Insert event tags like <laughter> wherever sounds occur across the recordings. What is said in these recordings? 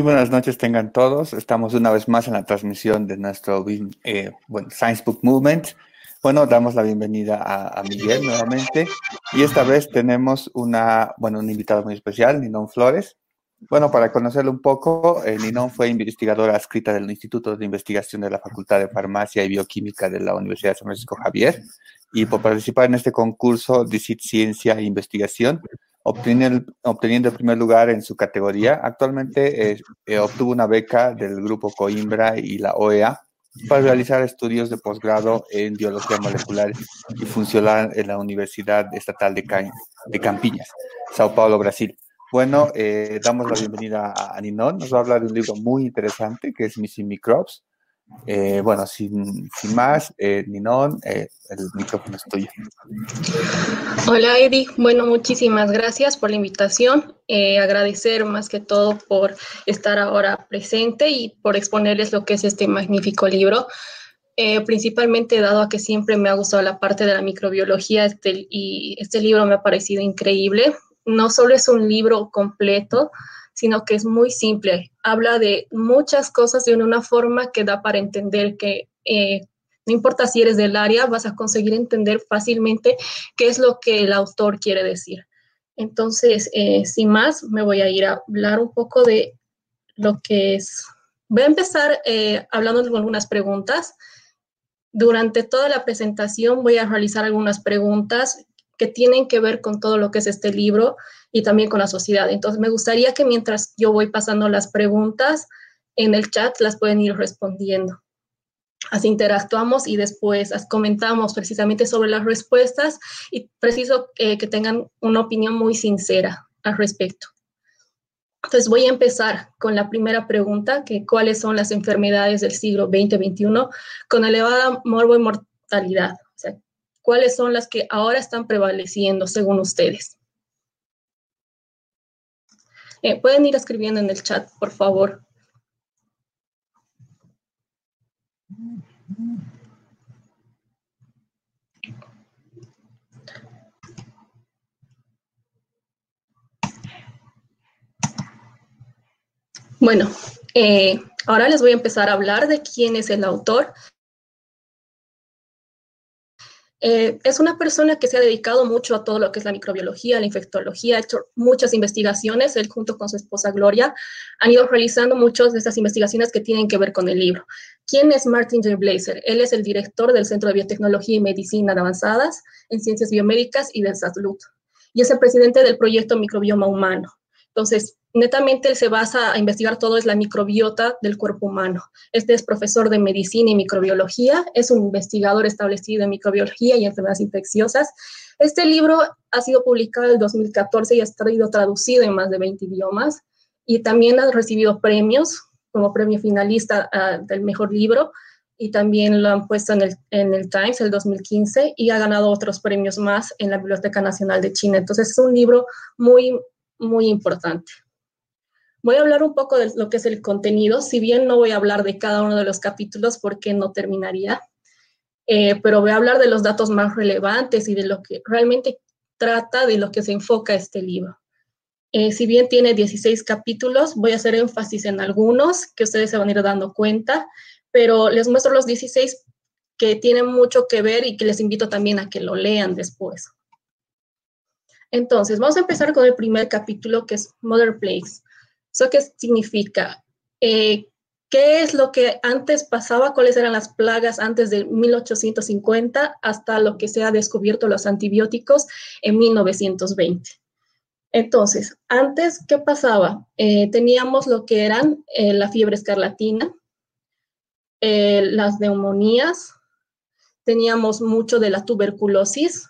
Muy buenas noches tengan todos. Estamos una vez más en la transmisión de nuestro eh, bueno, Science Book Movement. Bueno, damos la bienvenida a, Miguel nuevamente y esta vez tenemos una, bueno, un invitado muy especial, Ninón Flores. Bueno, para conocerlo un poco, eh, Ninón fue investigadora adscrita del Instituto de Investigación de la Facultad de Farmacia y Bioquímica de la Universidad de San Francisco Javier y por participar en este concurso de Ciencia e Investigación obteniendo, obteniendo el primer lugar en su categoría. Actualmente eh, eh, obtuvo una beca del grupo Coimbra y la OEA para realizar estudios de posgrado en biología molecular y funcional en la Universidad Estatal de, de Campiñas, Sao Paulo, Brasil. Bueno, eh, damos la bienvenida a Ninon. Nos va a hablar de un libro muy interesante que es Missing Microbes, eh, bueno, sin, más, eh, Ninón, eh, el micrófono es tuyo. Hola, Eddie. Bueno, muchísimas gracias por la invitación. Eh, agradecer más que todo por estar ahora presente y por exponerles lo que es este magnífico libro. principalmente dado a que siempre me ha gustado la parte de la microbiología este, y este libro me ha parecido increíble. No solo es un libro completo, sino que es muy simple. Habla de muchas cosas de una forma que da para entender que eh, no importa si eres del área, vas a conseguir entender fácilmente qué es lo que el autor quiere decir. Entonces, eh, sin más, me voy a ir a hablar un poco de lo que es. Voy a empezar eh, hablando de algunas preguntas. Durante toda la presentación voy a realizar algunas preguntas que tienen que ver con todo lo que es este libro y también con la sociedad. Entonces, me gustaría que mientras yo voy pasando las preguntas en el chat, las pueden ir respondiendo. Así interactuamos y después comentamos precisamente sobre las respuestas y preciso eh, que tengan una opinión muy sincera al respecto. Entonces voy a empezar con la primera pregunta, que cuáles son las enfermedades del siglo XX-XXI con elevada morbo y mortalidad cuáles son las que ahora están prevaleciendo según ustedes. Eh, pueden ir escribiendo en el chat, por favor. Bueno, eh, ahora les voy a empezar a hablar de quién es el autor eh, es una persona que se ha dedicado mucho a todo lo que es la microbiología, la infectología, ha hecho muchas investigaciones, él junto con su esposa Gloria han ido realizando muchas de estas investigaciones que tienen que ver con el libro. ¿Quién es Martin J. Blazer? Él es el director del Centro de Biotecnología y Medicina Avanzadas en Ciencias Biomédicas y del Salud y es el presidente del proyecto Microbioma Humano. Entonces, netamente él se basa a investigar todo es la microbiota del cuerpo humano. Este es profesor de medicina y microbiología, es un investigador establecido en microbiología y enfermedades infecciosas. Este libro ha sido publicado en el 2014 y ha sido traducido en más de 20 idiomas y también ha recibido premios como premio finalista ah, del mejor libro y también lo han puesto en el, en el Times el 2015 y ha ganado otros premios más en la Biblioteca Nacional de China. Entonces es un libro muy, muy importante. Voy a hablar un poco de lo que es el contenido, si bien no voy a hablar de cada uno de los capítulos porque no terminaría, eh, pero voy a hablar de los datos más relevantes y de lo que realmente trata, de lo que se enfoca este libro. Eh, si bien tiene 16 capítulos, voy a hacer énfasis en algunos que ustedes se van a ir dando cuenta, pero les muestro los 16 que tienen mucho que ver y que les invito también a que lo lean después. Entonces, vamos a empezar con el primer capítulo que es Mother Plagues. ¿Eso qué significa? Eh, ¿Qué es lo que antes pasaba? ¿Cuáles eran las plagas antes de 1850 hasta lo que se ha descubierto los antibióticos en 1920? Entonces, antes, ¿qué pasaba? Eh, teníamos lo que eran eh, la fiebre escarlatina, las neumonías, teníamos mucho de la tuberculosis,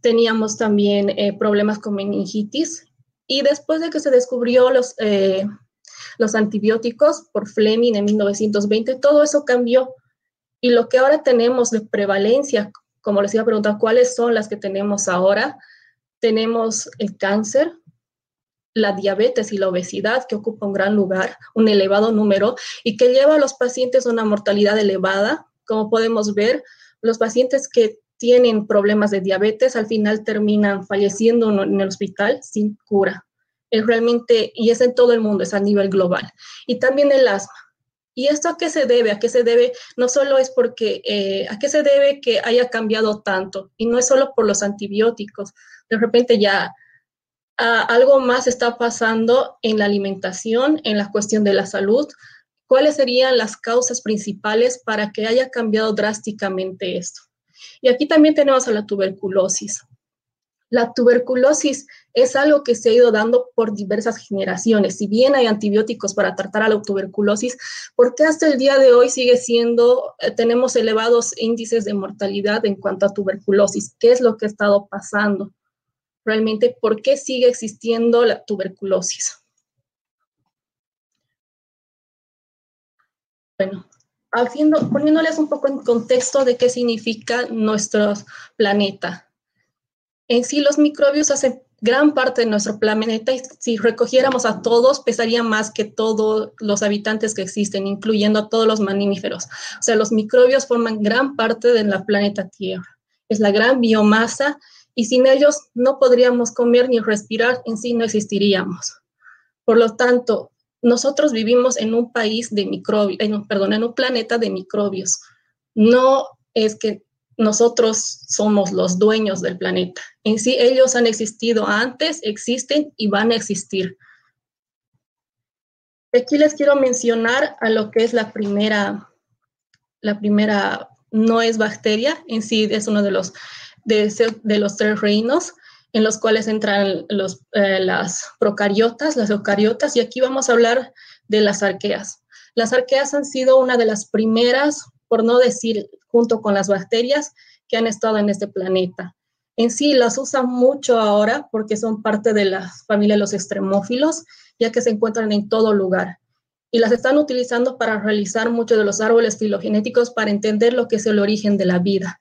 teníamos también problemas con meningitis y después de que se descubrió los, eh, los antibióticos por Fleming en 1920, todo eso cambió. Y lo que ahora tenemos de prevalencia, como les iba a preguntar, ¿cuáles son las que tenemos ahora? Tenemos el cáncer, la diabetes y la obesidad, que ocupa un gran lugar, un elevado número, y que lleva a los pacientes a una mortalidad elevada. Como podemos ver, los pacientes que tienen problemas de diabetes, al final terminan falleciendo en el hospital sin cura. es realmente, y es en todo el mundo, es a nivel global. Y también el asma. ¿Y esto a qué se debe? ¿A qué se debe? No solo es porque, eh, ¿a qué se debe que haya cambiado tanto? Y no es solo por los antibióticos. De repente ya algo más está pasando en la alimentación, en la cuestión de la salud. ¿Cuáles serían las causas principales para que haya cambiado drásticamente esto? Y aquí también tenemos a la tuberculosis. La tuberculosis es algo que se ha ido dando por diversas generaciones. Si bien hay antibióticos para tratar a la tuberculosis, ¿por qué hasta el día de hoy sigue siendo, eh, tenemos elevados índices de mortalidad en cuanto a tuberculosis? ¿Qué es lo que ha estado pasando? Realmente, ¿por qué sigue existiendo la tuberculosis? Bueno, haciendo, poniéndoles un poco en contexto de qué significa nuestro planeta. En sí, los microbios hacen gran parte de nuestro planeta y si recogiéramos a todos, pesaría más que todos los habitantes que existen, incluyendo a todos los mamíferos. O sea, los microbios forman gran parte de la planeta Tierra. Es la gran biomasa y sin ellos no podríamos comer ni respirar, en sí no existiríamos. Por lo tanto, nosotros vivimos en un país de microbios, perdón, en un planeta de microbios. No es que nosotros somos los dueños del planeta. En sí, ellos han existido antes, existen y van a existir. Aquí les quiero mencionar a lo que es la primera, la primera no es bacteria, en sí es uno de los, de, los tres reinos en los cuales entran los, eh, las procariotas, las eucariotas, y aquí vamos a hablar de las arqueas. Las arqueas han sido una de las primeras, por no decir junto con las bacterias, que han estado en este planeta. En sí las usan mucho ahora porque son parte de la familia de los extremófilos, ya que se encuentran en todo lugar. Y las están utilizando para realizar muchos de los árboles filogenéticos para entender lo que es el origen de la vida.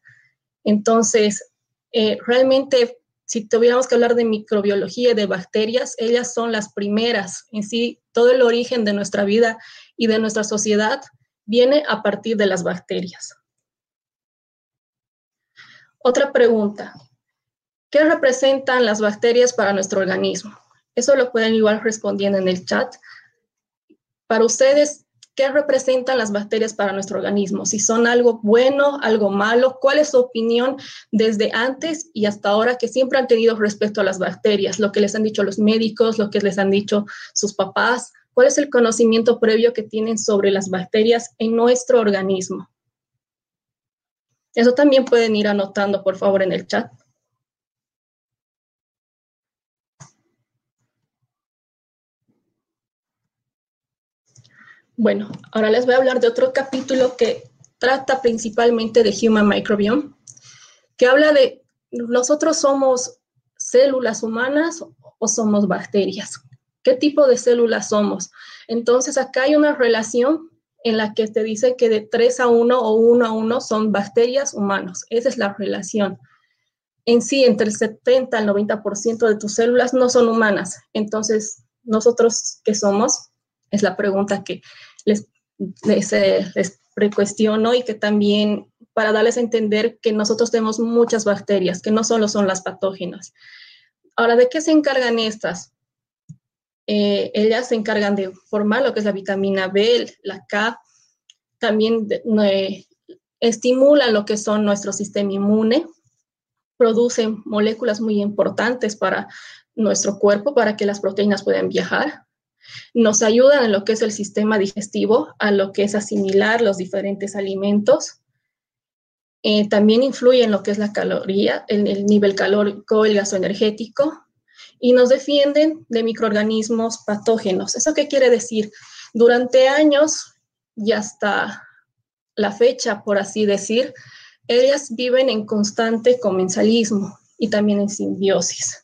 Entonces, eh, realmente si tuviéramos que hablar de microbiología y de bacterias, ellas son las primeras. En sí, todo el origen de nuestra vida y de nuestra sociedad viene a partir de las bacterias. Otra pregunta. ¿Qué representan las bacterias para nuestro organismo? Eso lo pueden igual respondiendo en el chat. Para ustedes, ¿Qué representan las bacterias para nuestro organismo? Si son algo bueno, algo malo, ¿cuál es su opinión desde antes y hasta ahora que siempre han tenido respecto a las bacterias? Lo que les han dicho los médicos, lo que les han dicho sus papás, ¿cuál es el conocimiento previo que tienen sobre las bacterias en nuestro organismo? Eso también pueden ir anotando, por favor, en el chat. Bueno, ahora les voy a hablar de otro capítulo que trata principalmente de Human Microbiome, que habla de nosotros somos células humanas o somos bacterias. ¿Qué tipo de células somos? Entonces, acá hay una relación en la que te dice que de 3 a 1 o 1 a 1 son bacterias humanos. Esa es la relación. En sí, entre el 70 al 90% de tus células no son humanas. Entonces, nosotros, ¿qué somos? Es la pregunta que les, les, eh, precuestiono y que también para darles a entender que nosotros tenemos muchas bacterias, que no solo son las patógenas. Ahora, ¿de qué se encargan estas? Eh, ellas se encargan de formar lo que es la vitamina B, la K, también estimulan lo que son nuestro sistema inmune, producen moléculas muy importantes para nuestro cuerpo para que las proteínas puedan viajar. Nos ayudan en lo que es el sistema digestivo, a lo que es asimilar los diferentes alimentos. Eh, también influye en lo que es la caloría, el, el nivel calórico, el gaso energético, y nos defienden de microorganismos patógenos. ¿Eso qué quiere decir? Durante años y hasta la fecha, por así decir, ellas viven en constante comensalismo y también en simbiosis.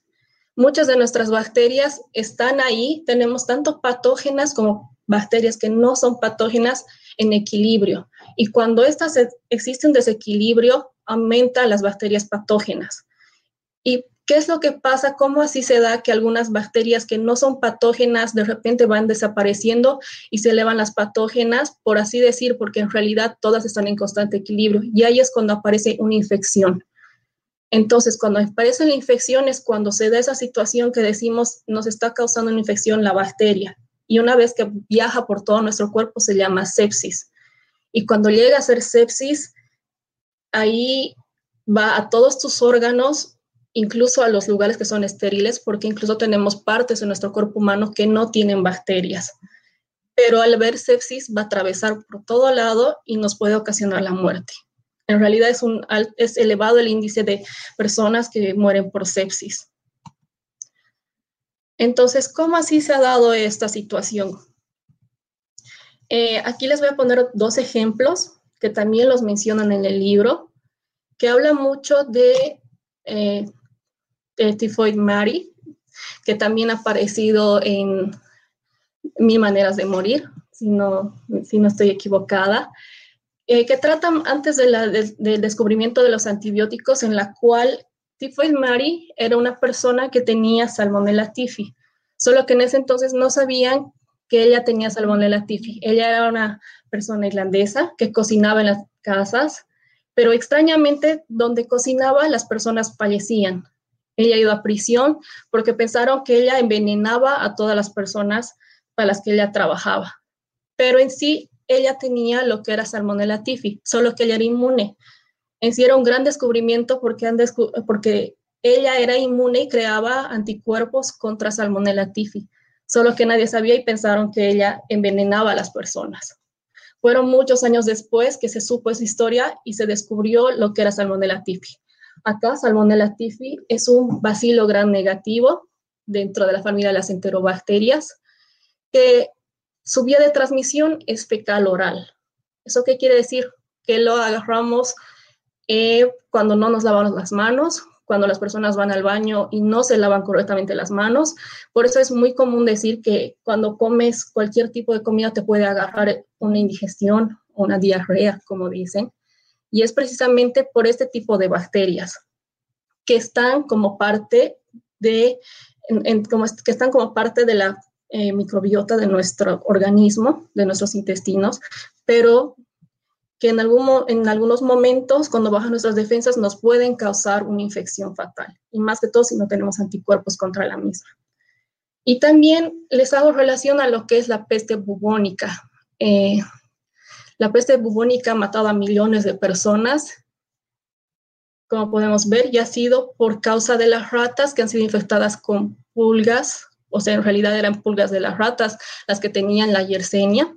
Muchas de nuestras bacterias están ahí, tenemos tanto patógenas como bacterias que no son patógenas en equilibrio. Y cuando estas existe un desequilibrio, aumenta las bacterias patógenas. ¿Y qué es lo que pasa? ¿Cómo así se da que algunas bacterias que no son patógenas de repente van desapareciendo y se elevan las patógenas, por así decir, porque en realidad todas están en constante equilibrio? Y ahí es cuando aparece una infección. Entonces, cuando aparece la infección es cuando se da esa situación que decimos nos está causando una infección la bacteria. Y una vez que viaja por todo nuestro cuerpo se llama sepsis. Y cuando llega a ser sepsis, ahí va a todos tus órganos, incluso a los lugares que son estériles, porque incluso tenemos partes de nuestro cuerpo humano que no tienen bacterias. Pero al ver sepsis va a atravesar por todo lado y nos puede ocasionar la muerte. En realidad es, elevado el índice de personas que mueren por sepsis. Entonces, ¿cómo así se ha dado esta situación? Eh, aquí les voy a poner dos ejemplos que también los mencionan en el libro, que habla mucho de, eh, Tifoid Mary, que también ha aparecido en Mil Maneras de Morir, si no, si no estoy equivocada, eh, que tratan antes del descubrimiento de los antibióticos, en la cual Tifoid Mary era una persona que tenía Salmonella tifi, solo que en ese entonces no sabían que ella tenía Salmonella tifi. Ella era una persona irlandesa que cocinaba en las casas, pero extrañamente donde cocinaba las personas fallecían. Ella ido a prisión porque pensaron que ella envenenaba a todas las personas para las que ella trabajaba. Pero en sí, ella tenía lo que era Salmonella tifi, solo que ella era inmune. En era un gran descubrimiento porque, porque ella era inmune y creaba anticuerpos contra Salmonella tifi solo que nadie sabía y pensaron que ella envenenaba a las personas. Fueron muchos años después que se supo esa historia y se descubrió lo que era Salmonella tifi. Acá, Salmonella tifi es un bacilo gran negativo dentro de la familia de las enterobacterias, que su vía de transmisión es fecal oral. ¿Eso qué quiere decir? Que lo agarramos eh, cuando no nos lavamos las manos, cuando las personas van al baño y no se lavan correctamente las manos. Por eso es muy común decir que cuando comes cualquier tipo de comida te puede agarrar una indigestión una diarrea, como dicen. Y es precisamente por este tipo de bacterias que están como parte de, que están como parte de la eh, microbiota de nuestro organismo, de nuestros intestinos, pero que en, algún, en algunos momentos, cuando bajan nuestras defensas, nos pueden causar una infección fatal, y más que todo si no tenemos anticuerpos contra la misma. Y también les hago relación a lo que es la peste bubónica. Eh, la peste bubónica ha matado a millones de personas. Como podemos ver, ya ha sido por causa de las ratas que han sido infectadas con pulgas, o sea, en realidad eran pulgas de las ratas las que tenían la yersenia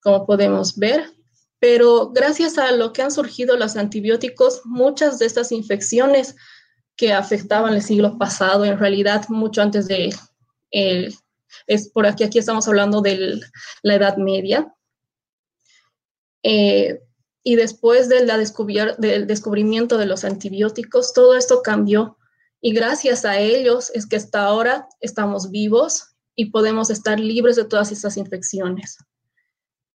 como podemos ver. Pero gracias a lo que han surgido los antibióticos, muchas de estas infecciones que afectaban el siglo pasado, en realidad mucho antes de, es por aquí, aquí estamos hablando de la Edad Media, eh, y después de la del descubrimiento de los antibióticos, todo esto cambió y gracias a ellos es que hasta ahora estamos vivos y podemos estar libres de todas estas infecciones.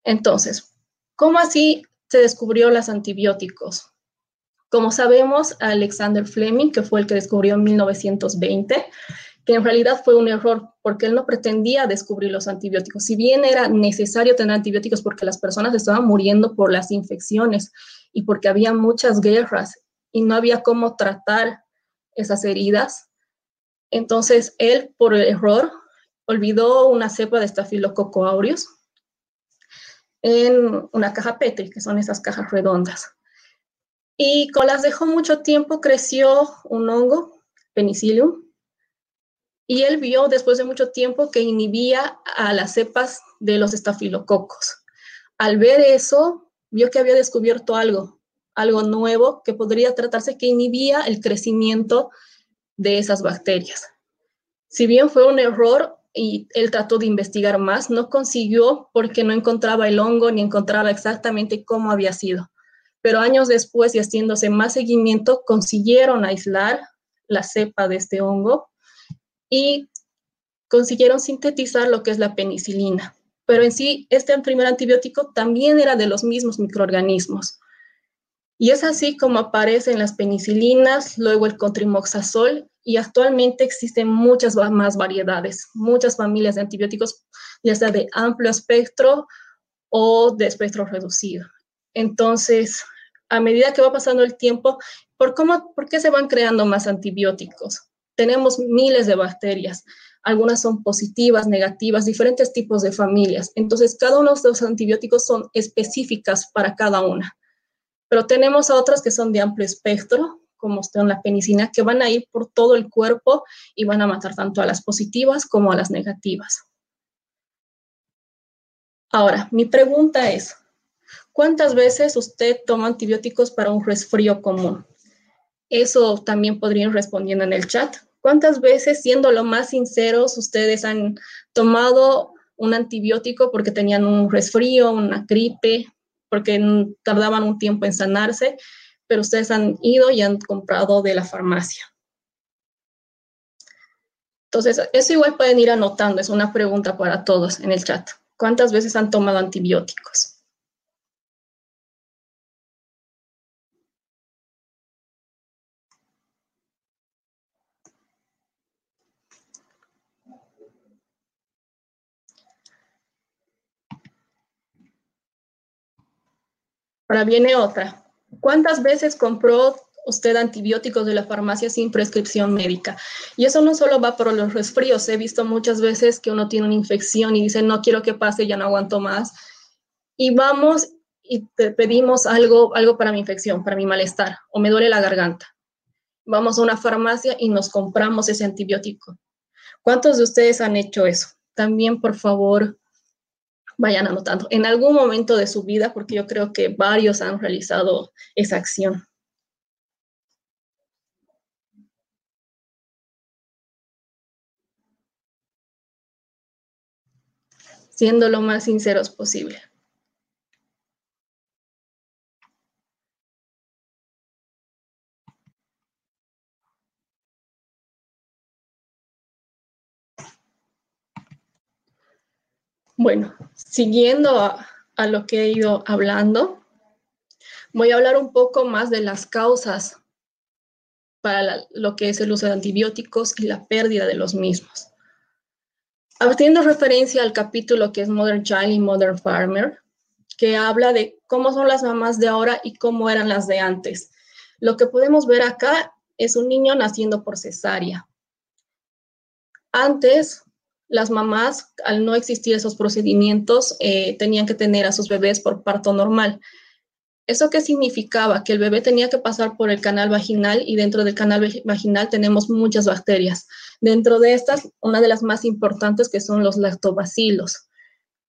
Entonces, ¿cómo así se descubrió los antibióticos? Como sabemos, Alexander Fleming, que fue el que descubrió en 1920, que en realidad fue un error porque él no pretendía descubrir los antibióticos. Si bien era necesario tener antibióticos porque las personas estaban muriendo por las infecciones y porque había muchas guerras y no había cómo tratar esas heridas, entonces él por error olvidó una cepa de Staphylococcus aureus, en una caja Petri, que son esas cajas redondas. Y con las dejó mucho tiempo, creció un hongo, penicillium, y él vio después de mucho tiempo que inhibía a las cepas de los estafilococos. Al ver eso, vio que había descubierto algo, algo nuevo que podría tratarse que inhibía el crecimiento de esas bacterias. Si bien fue un error, y él trató de investigar más, no consiguió porque no encontraba el hongo ni encontraba exactamente cómo había sido. Pero años después y haciéndose más seguimiento, consiguieron aislar la cepa de este hongo y consiguieron sintetizar lo que es la penicilina. Pero en sí, este primer antibiótico también era de los mismos microorganismos. Y es así como aparecen las penicilinas, luego el contrimoxazol y actualmente existen muchas más variedades, muchas familias de antibióticos, ya sea de amplio espectro o de espectro reducido. Entonces, a medida que va pasando el tiempo, ¿por, cómo, ¿por qué se van creando más antibióticos? Tenemos miles de bacterias. Algunas son positivas, negativas, diferentes tipos de familias. Entonces, cada uno de los antibióticos son específicas para cada una. Pero tenemos a otras que son de amplio espectro, como en la penicilina, que van a ir por todo el cuerpo y van a matar tanto a las positivas como a las negativas. Ahora, mi pregunta es, ¿cuántas veces usted toma antibióticos para un resfrío común? Eso también podrían respondiendo en el chat. ¿Cuántas veces, siendo lo más sinceros, ustedes han tomado un antibiótico porque tenían un resfrío, una gripe, porque tardaban un tiempo en sanarse pero ustedes han ido y han comprado de la farmacia. Entonces, eso igual pueden ir anotando, es una pregunta para todos en el chat. ¿Cuántas veces han tomado antibióticos? Ahora viene otra. ¿Cuántas veces compró usted antibióticos de la farmacia sin prescripción médica? Y eso no solo va por los resfríos. He visto muchas veces que uno tiene una infección y dice, no quiero que pase, ya no aguanto más. Y vamos y te pedimos algo, algo para mi infección, para mi malestar, o me duele la garganta. Vamos a una farmacia y nos compramos ese antibiótico. ¿Cuántos de ustedes han hecho eso? También, por favor, vayan anotando en algún momento de su vida, porque yo creo que varios han realizado esa acción. Siendo lo más sinceros posible. Bueno, siguiendo a, lo que he ido hablando, voy a hablar un poco más de las causas para lo que es el uso de antibióticos y la pérdida de los mismos. Haciendo referencia al capítulo que es Modern Child y Modern Farmer, que habla de cómo son las mamás de ahora y cómo eran las de antes. Lo que podemos ver acá es un niño naciendo por cesárea. Antes, las mamás, al no existir esos procedimientos, eh, tenían que tener a sus bebés por parto normal. ¿Eso qué significaba? Que el bebé tenía que pasar por el canal vaginal y dentro del canal vaginal tenemos muchas bacterias. Dentro de estas, una de las más importantes que son los lactobacilos.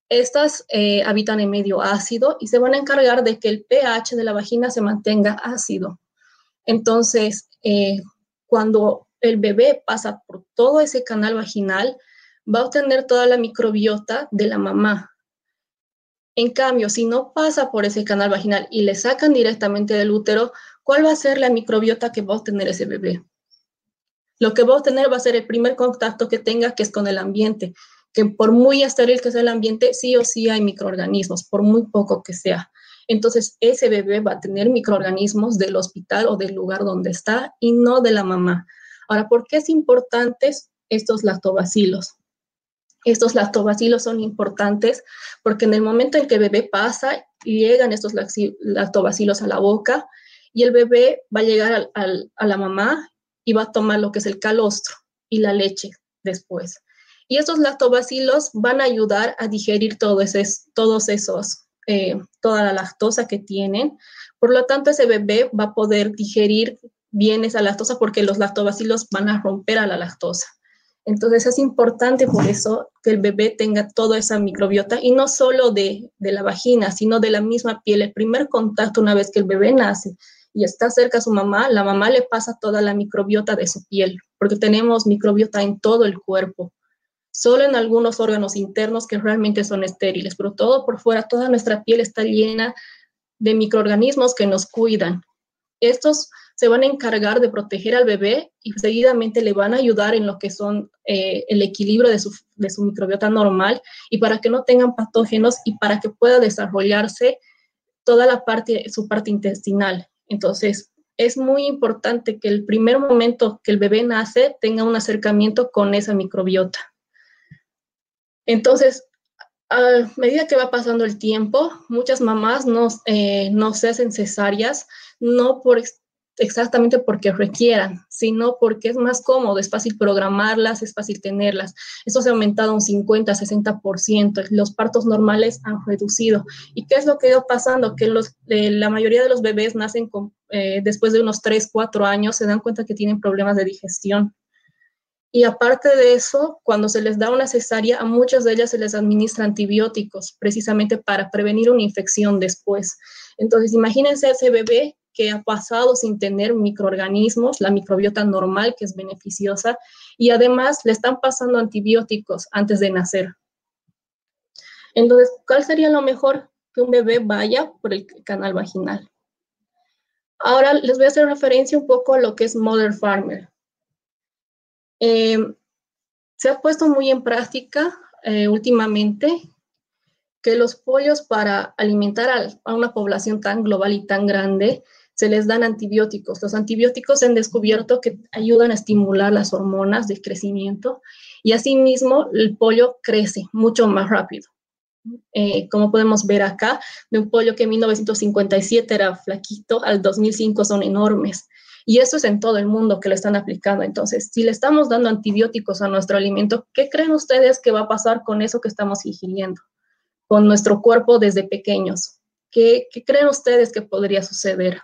Estas eh, habitan en medio ácido y se van a encargar de que el pH de la vagina se mantenga ácido. Entonces, eh, cuando el bebé pasa por todo ese canal vaginal, va a obtener toda la microbiota de la mamá. En cambio, si no pasa por ese canal vaginal y le sacan directamente del útero, ¿cuál va a ser la microbiota que va a obtener ese bebé? Lo que va a obtener va a ser el primer contacto que tenga, que es con el ambiente, que por muy estéril que sea el ambiente, sí o sí hay microorganismos, por muy poco que sea. Entonces, ese bebé va a tener microorganismos del hospital o del lugar donde está y no de la mamá. Ahora, ¿por qué es importante estos lactobacilos? Estos lactobacilos son importantes porque en el momento en que el bebé pasa, llegan estos lactobacilos a la boca y el bebé va a llegar a la mamá y va a tomar lo que es el calostro y la leche después. Y estos lactobacilos van a ayudar a digerir todos esos, eh, toda la lactosa que tienen. Por lo tanto, ese bebé va a poder digerir bien esa lactosa porque los lactobacilos van a romper a la lactosa. Entonces es importante por eso que el bebé tenga toda esa microbiota y no solo de, la vagina, sino de la misma piel. El primer contacto una vez que el bebé nace y está cerca a su mamá, la mamá le pasa toda la microbiota de su piel, porque tenemos microbiota en todo el cuerpo. Solo en algunos órganos internos que realmente son estériles, pero todo por fuera, toda nuestra piel está llena de microorganismos que nos cuidan. Estos se van a encargar de proteger al bebé y seguidamente le van a ayudar en lo que son eh, el equilibrio de su, de su microbiota normal y para que no tengan patógenos y para que pueda desarrollarse toda la parte, su parte intestinal. Entonces, es muy importante que el primer momento que el bebé nace tenga un acercamiento con esa microbiota. Entonces, a medida que va pasando el tiempo, muchas mamás no, eh, no se hacen cesáreas, no por exactamente porque requieran, sino porque es más cómodo, es fácil programarlas, es fácil tenerlas. Eso se ha aumentado un 50, 60%, los partos normales han reducido. ¿Y qué es lo que ha ido pasando? Que eh, la mayoría de los bebés nacen con, eh, después de unos 3, 4 años, se dan cuenta que tienen problemas de digestión. Y aparte de eso, cuando se les da una cesárea, a muchas de ellas se les administra antibióticos, precisamente para prevenir una infección después. Entonces, imagínense ese bebé que ha pasado sin tener microorganismos, la microbiota normal que es beneficiosa, y además le están pasando antibióticos antes de nacer. Entonces, ¿cuál sería lo mejor? Que un bebé vaya por el canal vaginal. Ahora les voy a hacer referencia un poco a lo que es Mother Farmer. Eh, se ha puesto muy en práctica eh, últimamente que los pollos para alimentar a, una población tan global y tan grande se les dan antibióticos. Los antibióticos se han descubierto que ayudan a estimular las hormonas de crecimiento y asimismo el pollo crece mucho más rápido. Eh, como podemos ver acá, de un pollo que en 1957 era flaquito, al 2005 son enormes. Y eso es en todo el mundo que lo están aplicando. Entonces, si le estamos dando antibióticos a nuestro alimento, ¿qué creen ustedes que va a pasar con eso que estamos ingiriendo? Con nuestro cuerpo desde pequeños. ¿Qué, qué creen ustedes que podría suceder?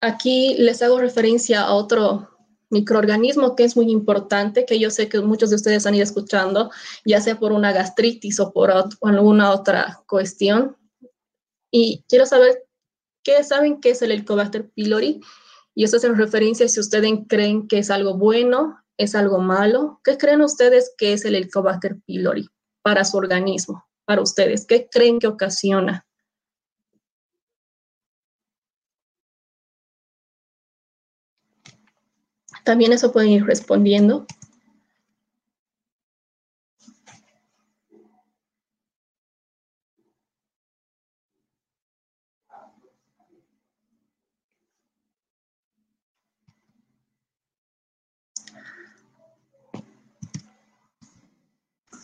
Aquí les hago referencia a otro microorganismo que es muy importante, que yo sé que muchos de ustedes han ido escuchando, ya sea por una gastritis o por alguna otra cuestión. Y quiero saber, ¿qué saben qué es el Helicobacter pylori? Y eso es en referencia si ustedes creen que es algo bueno, es algo malo. ¿Qué creen ustedes que es el Helicobacter pylori para su organismo, para ustedes? ¿Qué creen que ocasiona? También eso pueden ir respondiendo.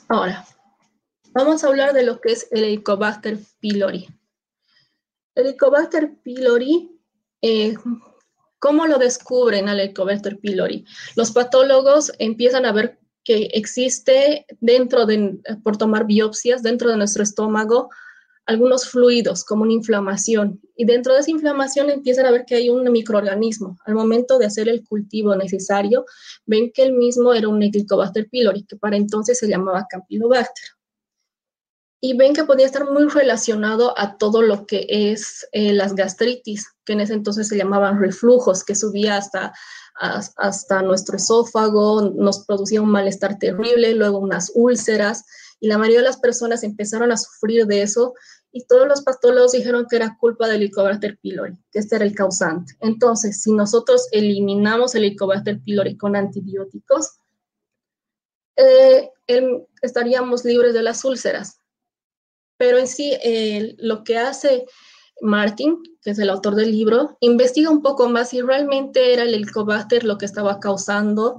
Ahora, vamos a hablar de lo que es el Helicobacter pylori. El Helicobacter pylori eh, ¿Cómo lo descubren al Helicobacter pylori? Los patólogos empiezan a ver que existe dentro de, por tomar biopsias, dentro de nuestro estómago, algunos fluidos como una inflamación. Y dentro de esa inflamación empiezan a ver que hay un microorganismo. Al momento de hacer el cultivo necesario, ven que el mismo era un Helicobacter pylori, que para entonces se llamaba Campylobacter y ven que podía estar muy relacionado a todo lo que es eh, las gastritis, que en ese entonces se llamaban reflujos, que subía hasta, hasta nuestro esófago, nos producía un malestar terrible, luego unas úlceras, y la mayoría de las personas empezaron a sufrir de eso, y todos los patólogos dijeron que era culpa del Helicobacter pylori, que este era el causante. Entonces, si nosotros eliminamos el Helicobacter pylori con antibióticos, eh, estaríamos libres de las úlceras pero en sí lo que hace Martin, que es el autor del libro, investiga un poco más si realmente era el helicobacter lo que estaba causando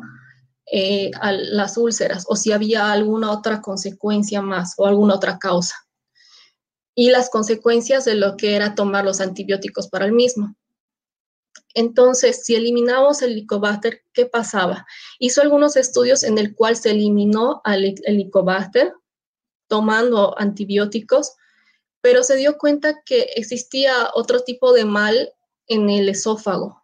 eh, las úlceras o si había alguna otra consecuencia más o alguna otra causa. Y las consecuencias de lo que era tomar los antibióticos para el mismo. Entonces, si eliminamos el helicobacter, ¿qué pasaba? Hizo algunos estudios en el cual se eliminó al helicobacter tomando antibióticos, pero se dio cuenta que existía otro tipo de mal en el esófago.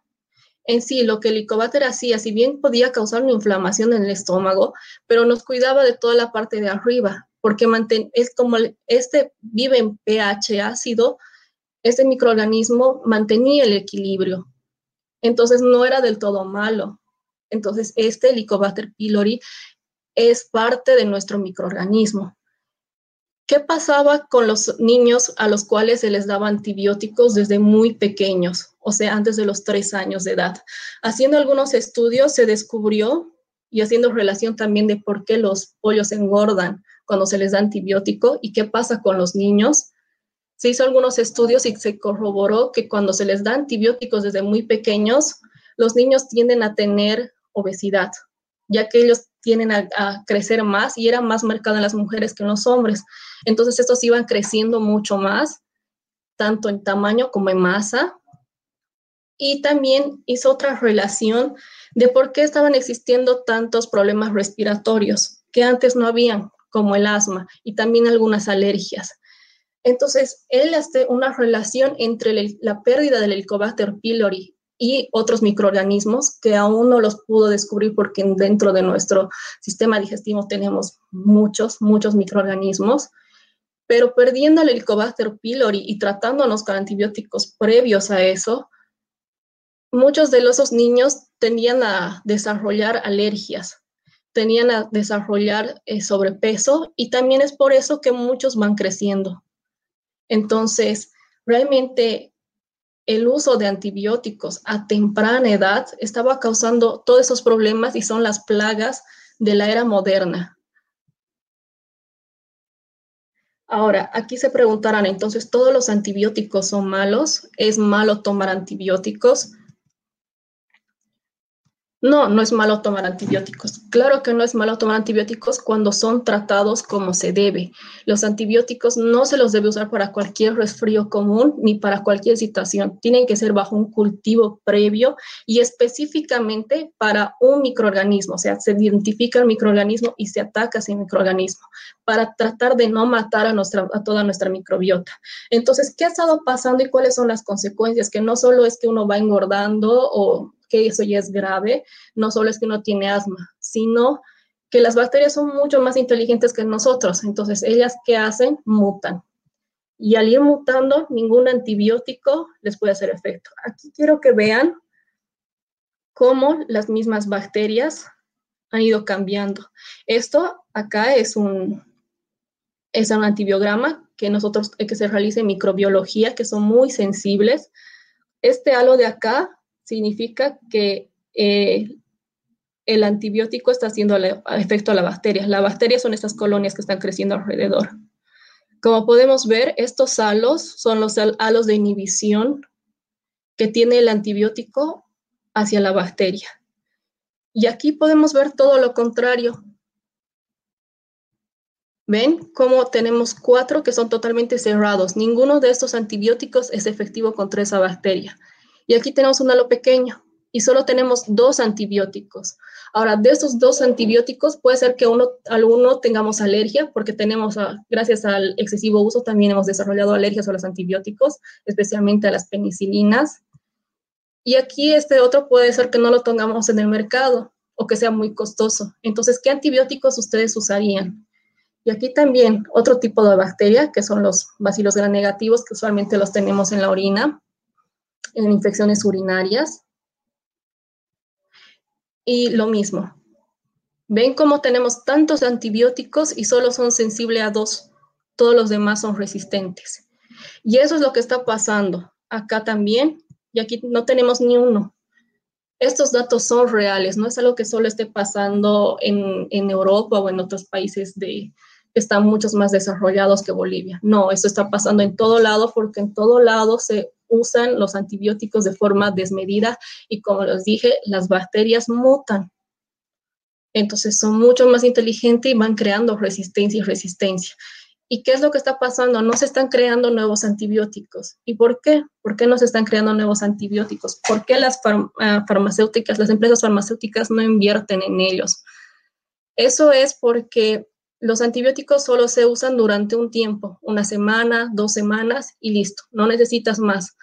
En sí, lo que el Helicobacter hacía, si bien podía causar una inflamación en el estómago, pero nos cuidaba de toda la parte de arriba, porque es como este vive en pH ácido, este microorganismo mantenía el equilibrio. Entonces no era del todo malo. Entonces este Helicobacter pylori es parte de nuestro microorganismo. ¿Qué pasaba con los niños a los cuales se les daba antibióticos desde muy pequeños, o sea, antes de los tres años de edad? Haciendo algunos estudios se descubrió, y haciendo relación también de por qué los pollos engordan cuando se les da antibiótico y qué pasa con los niños, se hizo algunos estudios y se corroboró que cuando se les da antibióticos desde muy pequeños, los niños tienden a tener obesidad, ya que ellos tienen a, crecer más y era más marcada en las mujeres que en los hombres. Entonces estos iban creciendo mucho más, tanto en tamaño como en masa. Y también hizo otra relación de por qué estaban existiendo tantos problemas respiratorios que antes no habían, como el asma y también algunas alergias. Entonces, él hace una relación entre la pérdida del Helicobacter pylori y otros microorganismos que aún no los pudo descubrir porque dentro de nuestro sistema digestivo tenemos muchos, muchos microorganismos, pero perdiendo el Helicobacter pylori y tratándonos con antibióticos previos a eso, muchos de esos niños tendían a desarrollar alergias, tenían a desarrollar eh, sobrepeso y también es por eso que muchos van creciendo. Entonces, realmente el uso de antibióticos a temprana edad estaba causando todos esos problemas y son las plagas de la era moderna. Ahora, aquí se preguntarán, entonces, ¿todos los antibióticos son malos? ¿Es malo tomar antibióticos? No, no es malo tomar antibióticos. Claro que no es malo tomar antibióticos cuando son tratados como se debe. Los antibióticos no se los debe usar para cualquier resfrío común ni para cualquier situación. Tienen que ser bajo un cultivo previo y específicamente para un microorganismo. O sea, se identifica el microorganismo y se ataca ese microorganismo para tratar de no matar a, nuestra, a toda nuestra microbiota. Entonces, ¿qué ha estado pasando y cuáles son las consecuencias? Que no solo es que uno va engordando o que eso ya es grave, no solo es que uno tiene asma, sino que las bacterias son mucho más inteligentes que nosotros. Entonces, ellas qué hacen? Mutan. Y al ir mutando, ningún antibiótico les puede hacer efecto. Aquí quiero que vean cómo las mismas bacterias han ido cambiando. Esto acá es un, es un antibiograma que nosotros que se realiza en microbiología, que son muy sensibles. Este halo de acá significa que eh, el antibiótico está haciendo efecto a la bacteria. La bacteria son estas colonias que están creciendo alrededor. Como podemos ver, estos halos son los halos de inhibición que tiene el antibiótico hacia la bacteria. Y aquí podemos ver todo lo contrario. ¿Ven cómo tenemos cuatro que son totalmente cerrados? Ninguno de estos antibióticos es efectivo contra esa bacteria. Y aquí tenemos un halo pequeño y solo tenemos dos antibióticos. Ahora, de esos dos antibióticos puede ser que uno, alguno tengamos alergia, porque tenemos, ah, gracias al excesivo uso, también hemos desarrollado alergias a los antibióticos, especialmente a las penicilinas. Y aquí este otro puede ser que no lo tengamos en el mercado o que sea muy costoso. Entonces, ¿qué antibióticos ustedes usarían? Y aquí también otro tipo de bacteria, que son los bacilos gram negativos, que usualmente los tenemos en la orina, en infecciones urinarias. Y lo mismo. Ven cómo tenemos tantos antibióticos y solo son sensibles a dos. Todos los demás son resistentes. Y eso es lo que está pasando acá también. Y aquí no tenemos ni uno. Estos datos son reales, no es algo que solo esté pasando en, en Europa o en otros países de, que están muchos más desarrollados que Bolivia. No, esto está pasando en todo lado porque en todo lado se usan los antibióticos de forma desmedida y como les dije, las bacterias mutan. Entonces son mucho más inteligentes y van creando resistencia y resistencia. ¿Y qué es lo que está pasando? No se están creando nuevos antibióticos. ¿Y por qué? ¿Por qué no se están creando nuevos antibióticos? ¿Por qué las ah, farmacéuticas, las empresas farmacéuticas no invierten en ellos? Eso es porque los antibióticos solo se usan durante un tiempo, una semana, dos semanas y listo, no necesitas más.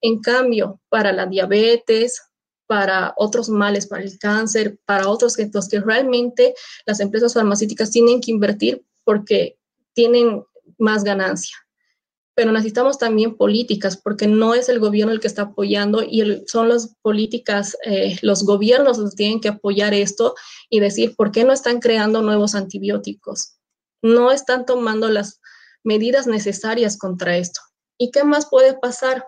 En cambio, para la diabetes, para otros males, para el cáncer, para otros que, que realmente las empresas farmacéuticas tienen que invertir porque tienen más ganancia. Pero necesitamos también políticas, porque no es el gobierno el que está apoyando y son las políticas, eh, los gobiernos los tienen que apoyar esto y decir, ¿por qué no están creando nuevos antibióticos? No están tomando las medidas necesarias contra esto. ¿Y qué más puede pasar?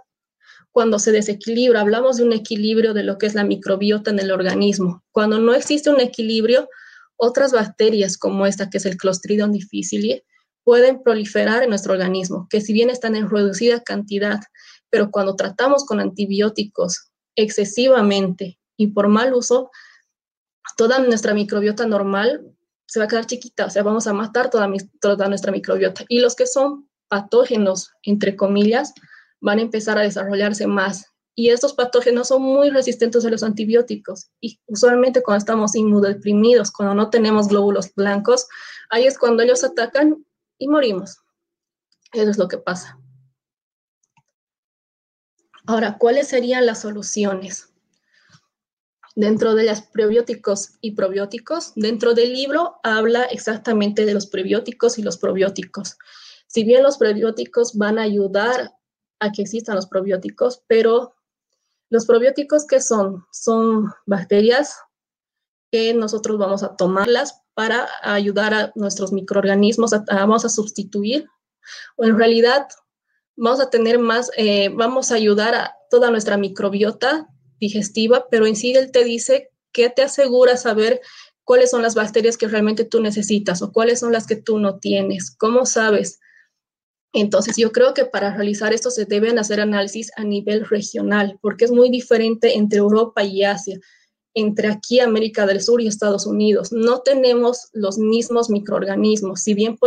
Cuando se desequilibra, hablamos de un equilibrio de lo que es la microbiota en el organismo. Cuando no existe un equilibrio, otras bacterias como esta que es el Clostridium difficile pueden proliferar en nuestro organismo, que si bien están en reducida cantidad, pero cuando tratamos con antibióticos excesivamente y por mal uso, toda nuestra microbiota normal se va a quedar chiquita, o sea, vamos a matar toda, nuestra microbiota. Y los que son patógenos, entre comillas, van a empezar a desarrollarse más. Y estos patógenos son muy resistentes a los antibióticos. Y usualmente cuando estamos inmunodeprimidos, cuando no tenemos glóbulos blancos, ahí es cuando ellos atacan y morimos. Eso es lo que pasa. Ahora, ¿cuáles serían las soluciones? Dentro de los prebióticos y probióticos, dentro del libro habla exactamente de los prebióticos y los probióticos. Si bien los prebióticos van a ayudar a que existan los probióticos, pero los probióticos que son son bacterias que nosotros vamos a tomarlas para ayudar a nuestros microorganismos, vamos a sustituir, o en realidad vamos a tener más, eh, vamos a ayudar a toda nuestra microbiota digestiva, pero en sí él te dice que te asegura saber cuáles son las bacterias que realmente tú necesitas o cuáles son las que tú no tienes. ¿Cómo sabes? Entonces, yo creo que para realizar esto se deben hacer análisis a nivel regional, porque es muy diferente entre Europa y Asia, entre aquí América del Sur y Estados Unidos. No tenemos los mismos microorganismos, si bien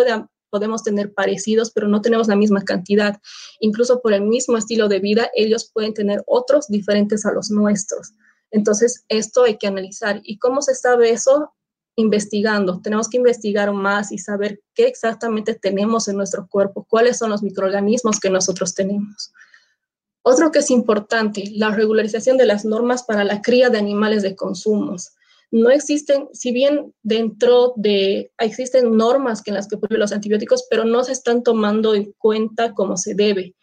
podemos tener parecidos, pero no tenemos la misma cantidad. Incluso por el mismo estilo de vida, ellos pueden tener otros diferentes a los nuestros. Entonces, esto hay que analizar. ¿Y cómo se sabe eso? investigando, tenemos que investigar más y saber qué exactamente tenemos en nuestro cuerpo, cuáles son los microorganismos que nosotros tenemos. Otro que es importante, la regularización de las normas para la cría de animales de consumos. No existen, si bien dentro de, existen normas que en las que prohíben los antibióticos, pero no se están tomando en cuenta como se debe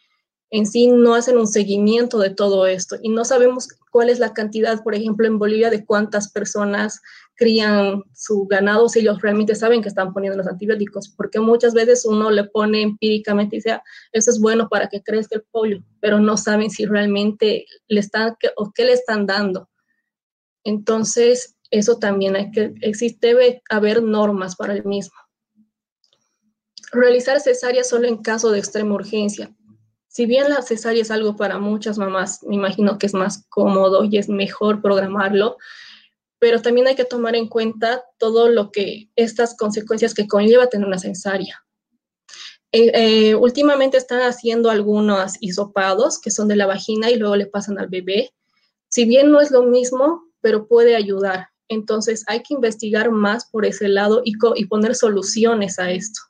en sí no hacen un seguimiento de todo esto y no sabemos cuál es la cantidad, por ejemplo, en Bolivia de cuántas personas crían su ganado si ellos realmente saben que están poniendo los antibióticos, porque muchas veces uno le pone empíricamente y dice, ah, eso es bueno para que crezca el pollo, pero no saben si realmente le están o qué le están dando. Entonces, eso también hay que, existe, debe haber normas para el mismo. Realizar cesárea solo en caso de extrema urgencia si bien la cesárea es algo para muchas mamás, me imagino que es más cómodo y es mejor programarlo, pero también hay que tomar en cuenta todo lo que estas consecuencias que conlleva tener una cesárea. Eh, eh, últimamente están haciendo algunos hisopados que son de la vagina y luego le pasan al bebé. Si bien no es lo mismo, pero puede ayudar. Entonces hay que investigar más por ese lado y poner soluciones a esto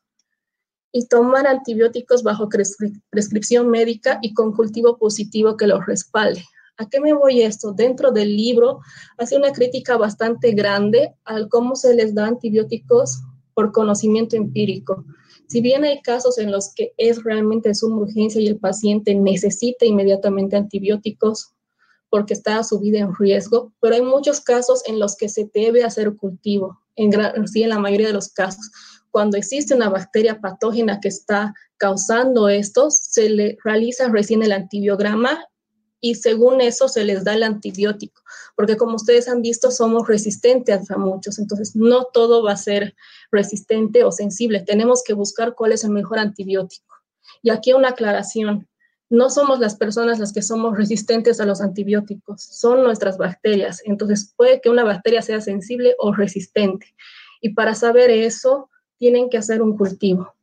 y tomar antibióticos bajo prescripción médica y con cultivo positivo que los respalde. ¿A qué me voy esto? Dentro del libro hace una crítica bastante grande al cómo se les da antibióticos por conocimiento empírico. Si bien hay casos en los que es realmente suma urgencia y el paciente necesita inmediatamente antibióticos porque está su vida en riesgo, pero hay muchos casos en los que se debe hacer cultivo, en, sí, en la mayoría de los casos cuando existe una bacteria patógena que está causando esto, se le realiza recién el antibiograma y según eso se les da el antibiótico, porque como ustedes han visto, somos resistentes a muchos, entonces no todo va a ser resistente o sensible, tenemos que buscar cuál es el mejor antibiótico. Y aquí una aclaración, no somos las personas las que somos resistentes a los antibióticos, son nuestras bacterias, entonces puede que una bacteria sea sensible o resistente. Y para saber eso, tienen que hacer un cultivo.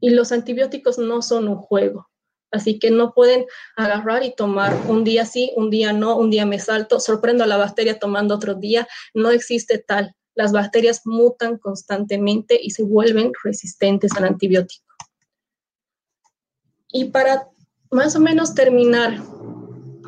Y los antibióticos no son un juego. Así que no pueden agarrar y tomar un día sí, un día no, un día me salto, sorprendo a la bacteria tomando otro día. No existe tal. Las bacterias mutan constantemente y se vuelven resistentes al antibiótico. Y para más o menos terminar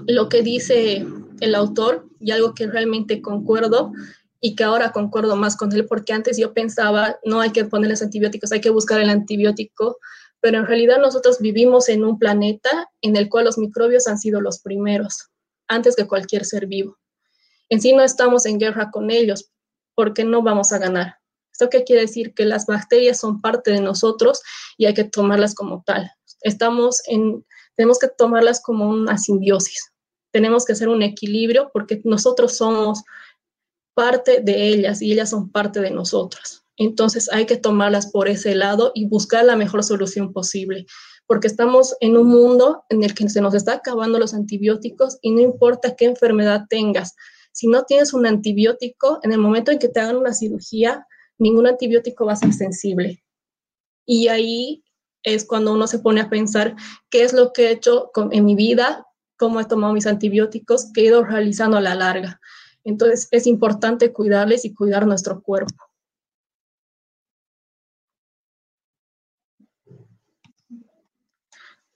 lo que dice el autor y algo que realmente concuerdo, y que ahora concuerdo más con él porque antes yo pensaba, no hay que ponerles antibióticos, hay que buscar el antibiótico, pero en realidad nosotros vivimos en un planeta en el cual los microbios han sido los primeros, antes que cualquier ser vivo. En sí no estamos en guerra con ellos porque no vamos a ganar. ¿Esto qué quiere decir? Que las bacterias son parte de nosotros y hay que tomarlas como tal. Estamos en, tenemos que tomarlas como una simbiosis. Tenemos que hacer un equilibrio porque nosotros somos parte de ellas y ellas son parte de nosotras. Entonces hay que tomarlas por ese lado y buscar la mejor solución posible, porque estamos en un mundo en el que se nos está acabando los antibióticos y no importa qué enfermedad tengas, si no tienes un antibiótico, en el momento en que te hagan una cirugía, ningún antibiótico va a ser sensible. Y ahí es cuando uno se pone a pensar qué es lo que he hecho en mi vida, cómo he tomado mis antibióticos, que he ido realizando a la larga. Entonces es importante cuidarles y cuidar nuestro cuerpo.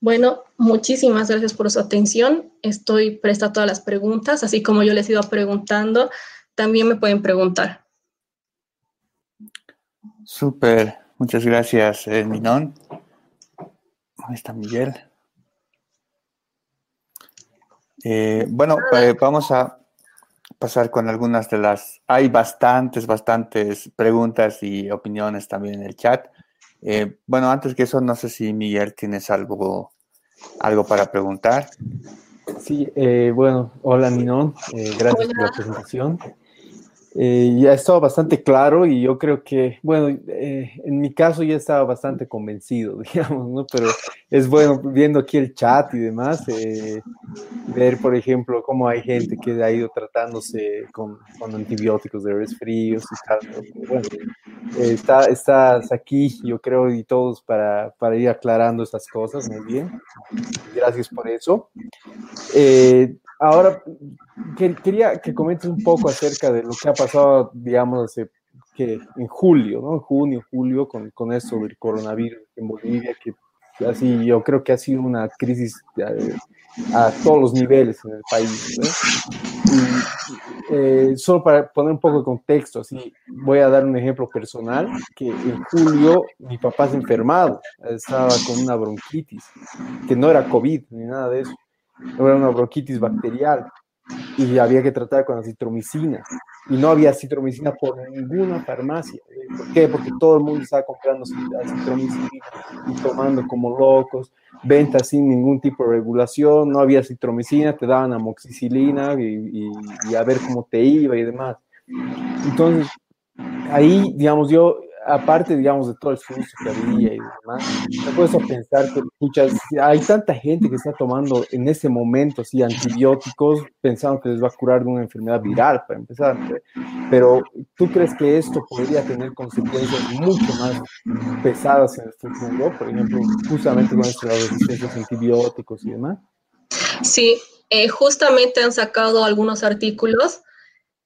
Bueno, muchísimas gracias por su atención. Estoy presta a todas las preguntas, así como yo les iba preguntando, también me pueden preguntar. Súper, muchas gracias, eh, Minón. Ahí está Miguel. Eh, bueno, eh, vamos a pasar con algunas de las... Hay bastantes, bastantes preguntas y opiniones también en el chat. Eh, bueno, antes que eso, no sé si Miguel tienes algo, algo para preguntar. Sí, eh, bueno, hola Minón, eh, gracias por la presentación. Eh, ya estaba bastante claro y yo creo que, bueno, eh, en mi caso ya estaba bastante convencido, <laughs> digamos, ¿no? Pero es bueno viendo aquí el chat y demás, eh, ver, por ejemplo, cómo hay gente que ha ido tratándose con, con antibióticos de resfríos y tal. Bueno, está, estás aquí, yo creo, y todos para, para ir aclarando estas cosas, muy bien. Gracias por eso. Ahora, quería que comentes un poco acerca de lo que ha pasado, digamos, que en julio, ¿no? En junio, julio, con, con eso del coronavirus en Bolivia, que así yo creo que ha sido una crisis eh, a, todos los niveles en el país. Y, eh, solo para poner un poco de contexto, así voy a dar un ejemplo personal, que en julio mi papá se enfermado, estaba con una bronquitis, que no era COVID ni nada de eso era una bronquitis bacterial y había que tratar con acitromicina. Y no había acitromicina por ninguna farmacia. ¿Por qué? Porque todo el mundo estaba comprando acitromicina y tomando como locos, ventas sin ningún tipo de regulación, no había acitromicina, te daban amoxicilina y, y a ver cómo te iba y demás. Entonces, ahí, digamos, yo aparte, digamos, de todo el susto que había y demás, me puedes pensar que muchas, hay tanta gente que está tomando en ese momento, sí, antibióticos, pensando que les va a curar de una enfermedad viral, para empezar. Pero, ¿tú crees que esto podría tener consecuencias mucho más pesadas en el futuro? Por ejemplo, justamente con esto de las resistencias a antibióticos y demás. Sí, eh, justamente han sacado algunos artículos,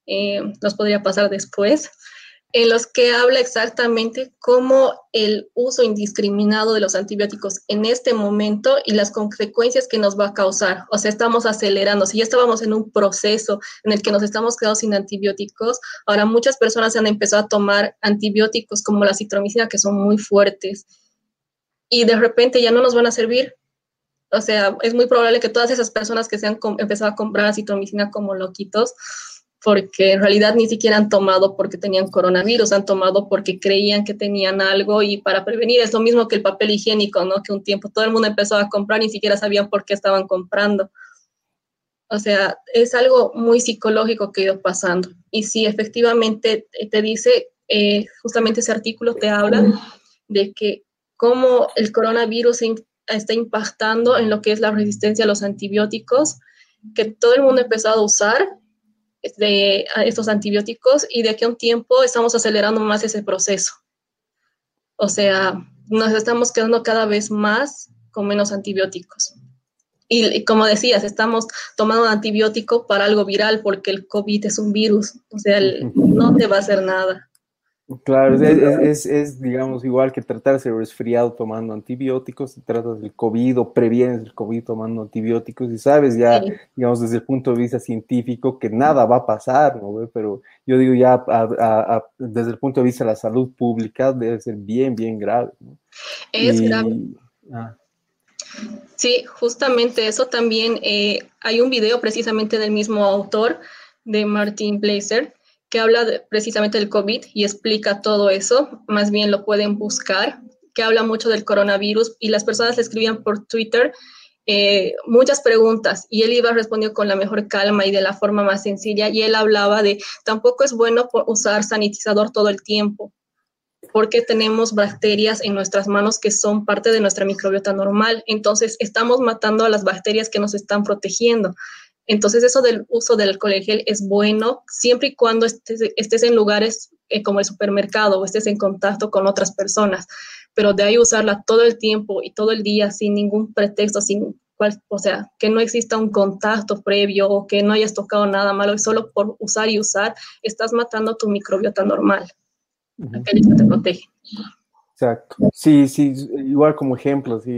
eh, los podría pasar después, en los que habla exactamente cómo el uso indiscriminado de los antibióticos en este momento y las consecuencias que nos va a causar. O sea, estamos acelerando. Si ya estábamos en un proceso en el que nos estamos quedando sin antibióticos, ahora muchas personas han empezado a tomar antibióticos como la citromicina, que son muy fuertes, y de repente ya no nos van a servir. O sea, es muy probable que todas esas personas que se han empezado a comprar citromicina como loquitos, porque en realidad ni siquiera han tomado porque tenían coronavirus, han tomado porque creían que tenían algo y para prevenir es lo mismo que el papel higiénico, ¿no? Que un tiempo todo el mundo empezó a comprar, ni siquiera sabían por qué estaban comprando. O sea, es algo muy psicológico que ha ido pasando. Y sí, efectivamente te dice, eh, justamente ese artículo te habla de que cómo el coronavirus está impactando en lo que es la resistencia a los antibióticos, que todo el mundo ha empezado a usar de estos antibióticos y de aquí a un tiempo estamos acelerando más ese proceso. O sea, nos estamos quedando cada vez más con menos antibióticos. Y, como decías, estamos tomando un antibiótico para algo viral porque el COVID es un virus, o sea, no te va a hacer nada. Claro, es, es, digamos, igual que tratarse de resfriado tomando antibióticos, si tratas del COVID o previenes el COVID tomando antibióticos y sabes ya, digamos, desde el punto de vista científico que nada va a pasar, ¿no? Pero yo digo ya desde el punto de vista de la salud pública debe ser bien, bien grave, ¿no? Es grave. Ah. Sí, justamente eso también, eh, hay un video precisamente del mismo autor, de Martin Blazer, que habla precisamente del COVID y explica todo eso, más bien lo pueden buscar, que habla mucho del coronavirus y las personas le escribían por Twitter eh, muchas preguntas y él iba respondiendo con la mejor calma y de la forma más sencilla y él hablaba de tampoco es bueno usar sanitizador todo el tiempo porque tenemos bacterias en nuestras manos que son parte de nuestra microbiota normal. Entonces, estamos matando a las bacterias que nos están protegiendo. Entonces eso del uso del alcohol gel es bueno siempre y cuando estés, estés en lugares eh, como el supermercado o estés en contacto con otras personas, pero de ahí usarla todo el tiempo y todo el día sin ningún pretexto, sin o sea, que no exista un contacto previo o que no hayas tocado nada malo y solo por usar y usar estás matando tu microbiota normal, aquello que te protege. Exacto. Sí, sí, igual como ejemplo, sí,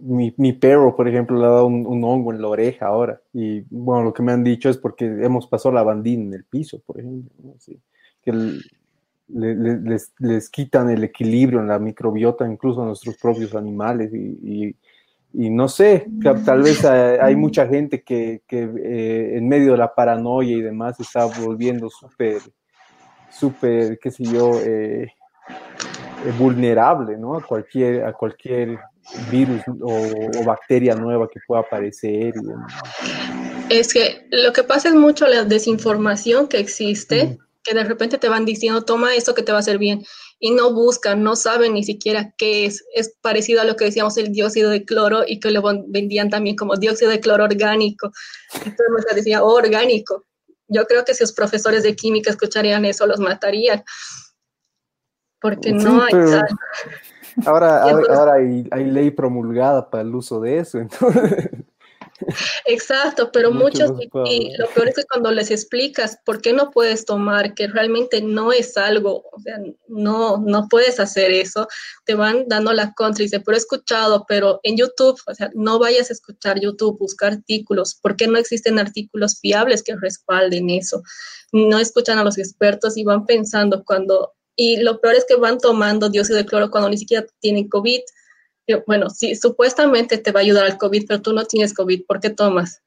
mi, mi, perro, por ejemplo, le ha dado un, hongo en la oreja ahora. Y bueno, lo que me han dicho es porque hemos pasado la bandina en el piso, por ejemplo. que les, les, quitan el equilibrio en la microbiota, incluso a nuestros propios animales. Y, y, no sé, tal vez hay, mucha gente que, que eh, en medio de la paranoia y demás está volviendo súper, súper, qué sé yo, eh, vulnerable ¿no? a, cualquier, a cualquier virus o, bacteria nueva que pueda aparecer. Es que lo que pasa es mucho la desinformación que existe, que de repente te van diciendo, toma esto que te va a hacer bien, y no buscan, no saben ni siquiera qué es. Es parecido a lo que decíamos el dióxido de cloro y que lo vendían también como dióxido de cloro orgánico. Entonces decía orgánico. Yo creo que si los profesores de química escucharían eso, los matarían porque no hay <laughs> Ahora, <laughs> ahora, hay, ley promulgada para el uso de eso. Exacto, pero muchos, y, lo peor es que cuando les explicas por qué no puedes tomar, que realmente no es algo, o sea, no, no puedes hacer eso, te van dando la contra y dice, pero he escuchado, pero en YouTube, o sea, no vayas a escuchar YouTube, buscar artículos, porque no existen artículos fiables que respalden eso. No escuchan a los expertos y van pensando cuando y lo peor es que van tomando dióxido de cloro cuando ni siquiera tienen COVID. Bueno, sí, supuestamente te va a ayudar al COVID, pero tú no tienes COVID, ¿por qué tomas?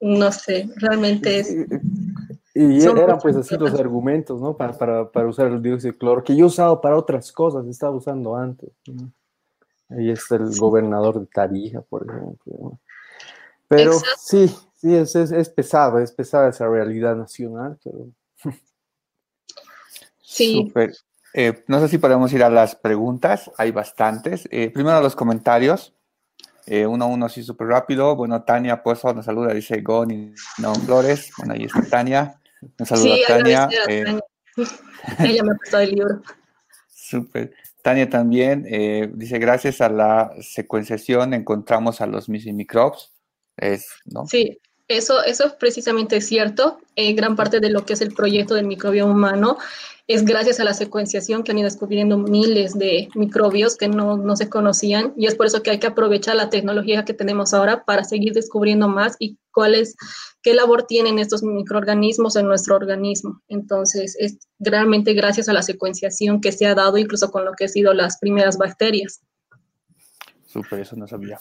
No sé, realmente es... Y eran pues así los argumentos, ¿no? Para, para, para, usar el dióxido de cloro, que yo he usado para otras cosas, estaba usando antes. Ahí está el gobernador de Tarija, por ejemplo. Pero sí, sí, es, es, es pesado, es pesada esa realidad nacional, pero... <laughs> Sí. Eh, no sé si podemos ir a las preguntas, hay bastantes. Eh, primero los comentarios. Eh, uno a uno así súper rápido. Bueno, Tania Pozo nos saluda, dice Goni no Flores. Bueno, ahí está Tania. Nos saluda Tania. Tania. <laughs> Ella me ha el libro. Súper. Tania también dice, gracias a la secuenciación encontramos a los microbes. Es, ¿no? Sí, eso, eso precisamente es cierto. gran parte de lo que es el proyecto del microbio humano es gracias a la secuenciación que han ido descubriendo miles de microbios que no, se conocían y es por eso que hay que aprovechar la tecnología que tenemos ahora para seguir descubriendo más y cuál es, qué labor tienen estos microorganismos en nuestro organismo. Entonces, es realmente gracias a la secuenciación que se ha dado incluso con lo que han sido las primeras bacterias. Súper, eso no sabía.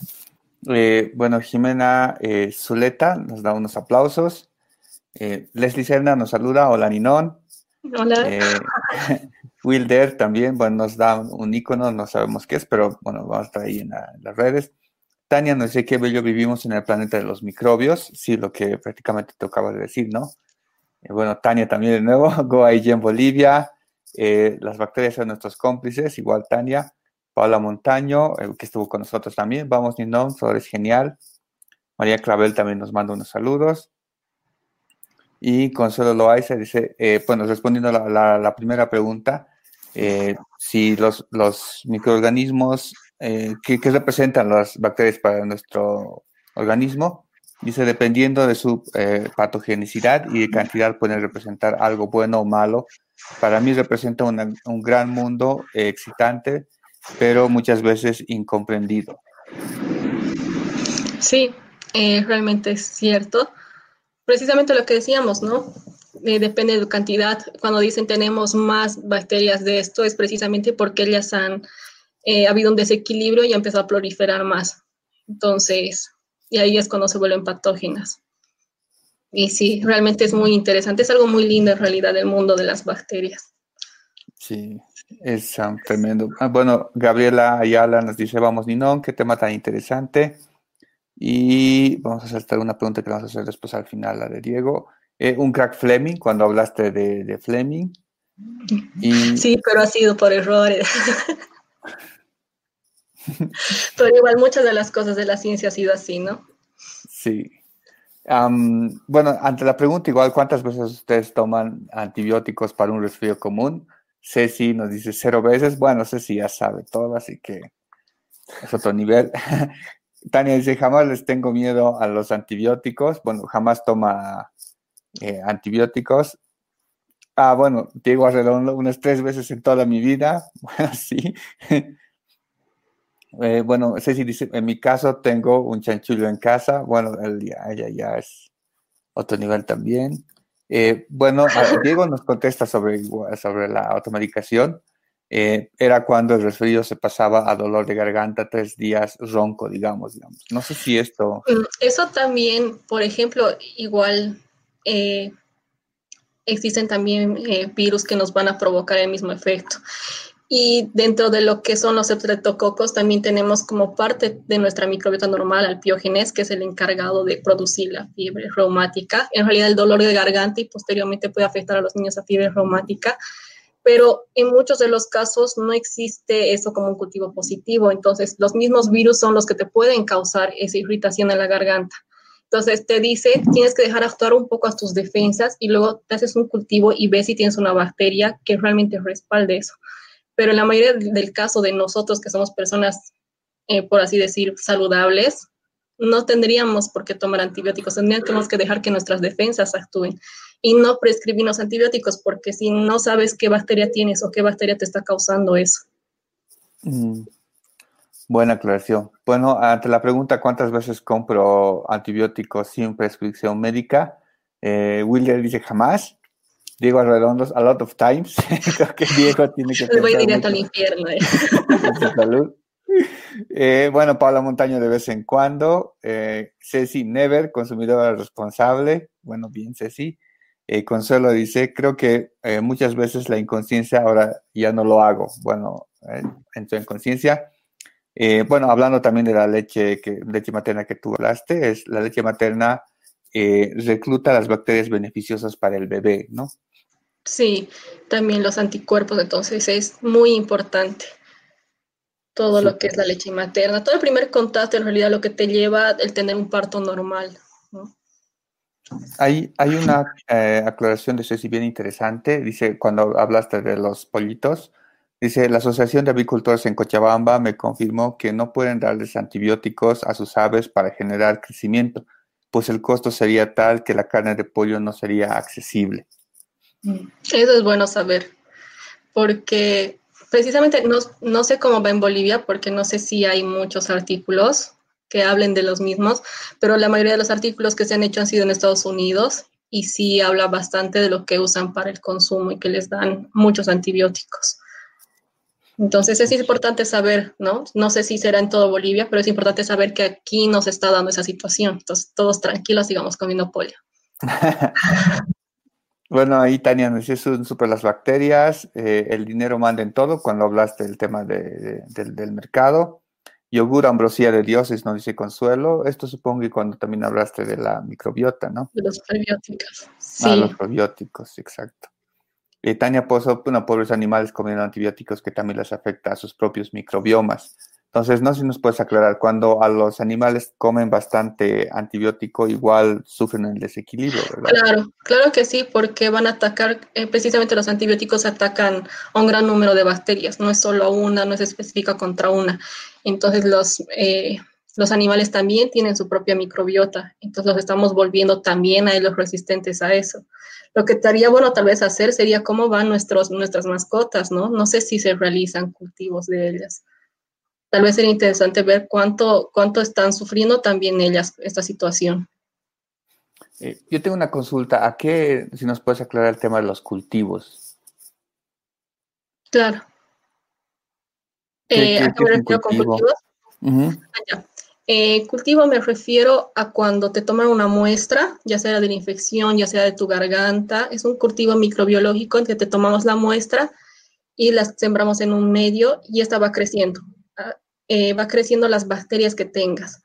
Eh, bueno, Jimena eh, Zuleta nos da unos aplausos. Eh, Leslie Serna nos saluda. Hola, Ninón. Hola. Eh, <laughs> Wilder también, bueno, nos da un, icono, no sabemos qué es, pero bueno, vamos a estar ahí en, las redes. Tania nos dice que bello vivimos en el planeta de los microbios, sí, lo que prácticamente te acabas de decir, ¿no? Eh, bueno, Tania también de nuevo, Go allí en Bolivia, eh, las bacterias son nuestros cómplices, igual Tania, Paula Montaño, que estuvo con nosotros también, vamos Ninón, es genial. María Clavel también nos manda unos saludos. Y Consuelo Loaiza dice, eh, bueno, respondiendo a la, primera pregunta, eh, si los, los microorganismos, eh, ¿qué, representan las bacterias para nuestro organismo? Dice, dependiendo de su patogenicidad y de cantidad, pueden representar algo bueno o malo. Para mí representa un gran mundo excitante, pero muchas veces incomprendido. Sí, realmente es cierto precisamente lo que decíamos, ¿no? Eh, depende de la cantidad. Cuando dicen tenemos más bacterias de esto, es precisamente porque ellas han eh, habido un desequilibrio y ha empezado a proliferar más. Entonces, y ahí es cuando se vuelven patógenas. Y sí, realmente es muy interesante. Es algo muy lindo en realidad el mundo de las bacterias. Sí, es tremendo. Ah, bueno, Gabriela Ayala nos dice, vamos, Ninón, qué tema tan interesante. Y vamos a saltar una pregunta que vamos a hacer después al final, la de Diego. Eh, un crack Fleming, cuando hablaste de, Fleming. Sí, pero ha sido por errores. <laughs> pero igual muchas de las cosas de la ciencia ha sido así, ¿no? Sí. bueno, ante la pregunta igual, ¿cuántas veces ustedes toman antibióticos para un resfrío común? Ceci nos dice cero veces. Bueno, Ceci ya sabe todo, así que es otro nivel. <laughs> Tania dice, jamás les tengo miedo a los antibióticos. Bueno, jamás toma eh, antibióticos. Ah, bueno, Diego Arredondo unas tres veces en toda mi vida. <laughs> Bueno, sí. <laughs> Eh, bueno, Ceci dice, en mi caso tengo un chanchullo en casa. Bueno, ella ya es otro nivel también. Eh, bueno, <laughs> Diego nos contesta sobre, sobre la automedicación. Eh, era cuando el resfrío se pasaba a dolor de garganta, tres días ronco, digamos, digamos. No sé si esto... Mm, eso también, por ejemplo, igual existen también virus que nos van a provocar el mismo efecto. Y dentro de lo que son los streptococos, también tenemos como parte de nuestra microbiota normal al piógenes, que es el encargado de producir la fiebre reumática. En realidad, el dolor de garganta y posteriormente puede afectar a los niños a fiebre reumática, pero en muchos de los casos no existe eso como un cultivo positivo. Entonces, los mismos virus son los que te pueden causar esa irritación en la garganta. Entonces te dice, tienes que dejar actuar un poco a tus defensas y luego te haces un cultivo y ves si tienes una bacteria que realmente respalde eso pero en la mayoría del caso de nosotros que somos personas, eh, por así decir, saludables, no tendríamos por qué tomar antibióticos, tendríamos que dejar que nuestras defensas actúen y no prescribirnos antibióticos, porque si no sabes qué bacteria tienes o qué bacteria te está causando eso. Mm. Buena aclaración. Bueno, ante la pregunta cuántas veces compro antibióticos sin prescripción médica, eh, William dice jamás. Diego Arredondos, a lot of times. <laughs> Creo que Diego tiene que. Me voy directo al infierno. Eh. Salud. Eh, bueno, Paula Montaño de vez en cuando. Eh, Ceci Never, consumidora responsable. Bueno, bien, Ceci. Eh, Consuelo dice: Creo que eh, muchas veces la inconsciencia ahora ya no lo hago. Bueno, entro en conciencia. bueno, hablando también de la leche, que, leche materna que tú hablaste, es la leche materna recluta las bacterias beneficiosas para el bebé, ¿no? Sí, también los anticuerpos, entonces es muy importante todo lo que es la leche materna. Todo el primer contacto en realidad lo que te lleva el tener un parto normal. Hay, hay una eh, aclaración de Ceci bien interesante. Dice, cuando hablaste de los pollitos, dice, la Asociación de Avicultores en Cochabamba me confirmó que no pueden darles antibióticos a sus aves para generar crecimiento, pues el costo sería tal que la carne de pollo no sería accesible. Eso es bueno saber, porque precisamente no, sé cómo va en Bolivia, porque no sé si hay muchos artículos que hablen de los mismos, pero la mayoría de los artículos que se han hecho han sido en Estados Unidos y sí habla bastante de lo que usan para el consumo y que les dan muchos antibióticos. Entonces es importante saber, ¿no? No sé si será en todo Bolivia, pero es importante saber que aquí nos está dando esa situación. Entonces todos tranquilos, sigamos comiendo pollo. <laughs> Bueno, ahí Tania nos dice, son súper las bacterias, eh, el dinero manda en todo, cuando hablaste del tema de, del, mercado. Yogur, ambrosía de dioses, nos dice Consuelo. Esto supongo que cuando también hablaste de la microbiota, ¿no? De los probióticos, sí. Ah, los probióticos, exacto. Y Tania Pozo, bueno, pobres animales comiendo antibióticos que también les afecta a sus propios microbiomas. Entonces, no sé si nos puedes aclarar, cuando a los animales comen bastante antibiótico, igual sufren el desequilibrio, ¿verdad? Claro, claro que sí, porque van a atacar, eh, precisamente los antibióticos atacan a un gran número de bacterias, no es solo una, no es específica contra una. Entonces, los, eh, los animales también tienen su propia microbiota, entonces los estamos volviendo también a ellos resistentes a eso. Lo que estaría bueno tal vez hacer sería cómo van nuestros, nuestras mascotas, ¿no? No sé si se realizan cultivos de ellas tal vez sería interesante ver cuánto, cuánto están sufriendo también ellas esta situación. Eh, yo tengo una consulta. ¿A qué, si nos puedes aclarar el tema de los cultivos? Claro. Eh, ¿A qué me refiero con cultivos? Ah, eh, cultivo me refiero a cuando te toman una muestra, ya sea de la infección, ya sea de tu garganta. Es un cultivo microbiológico en que te tomamos la muestra y la sembramos en un medio y esta va creciendo. Eh, va creciendo las bacterias que tengas.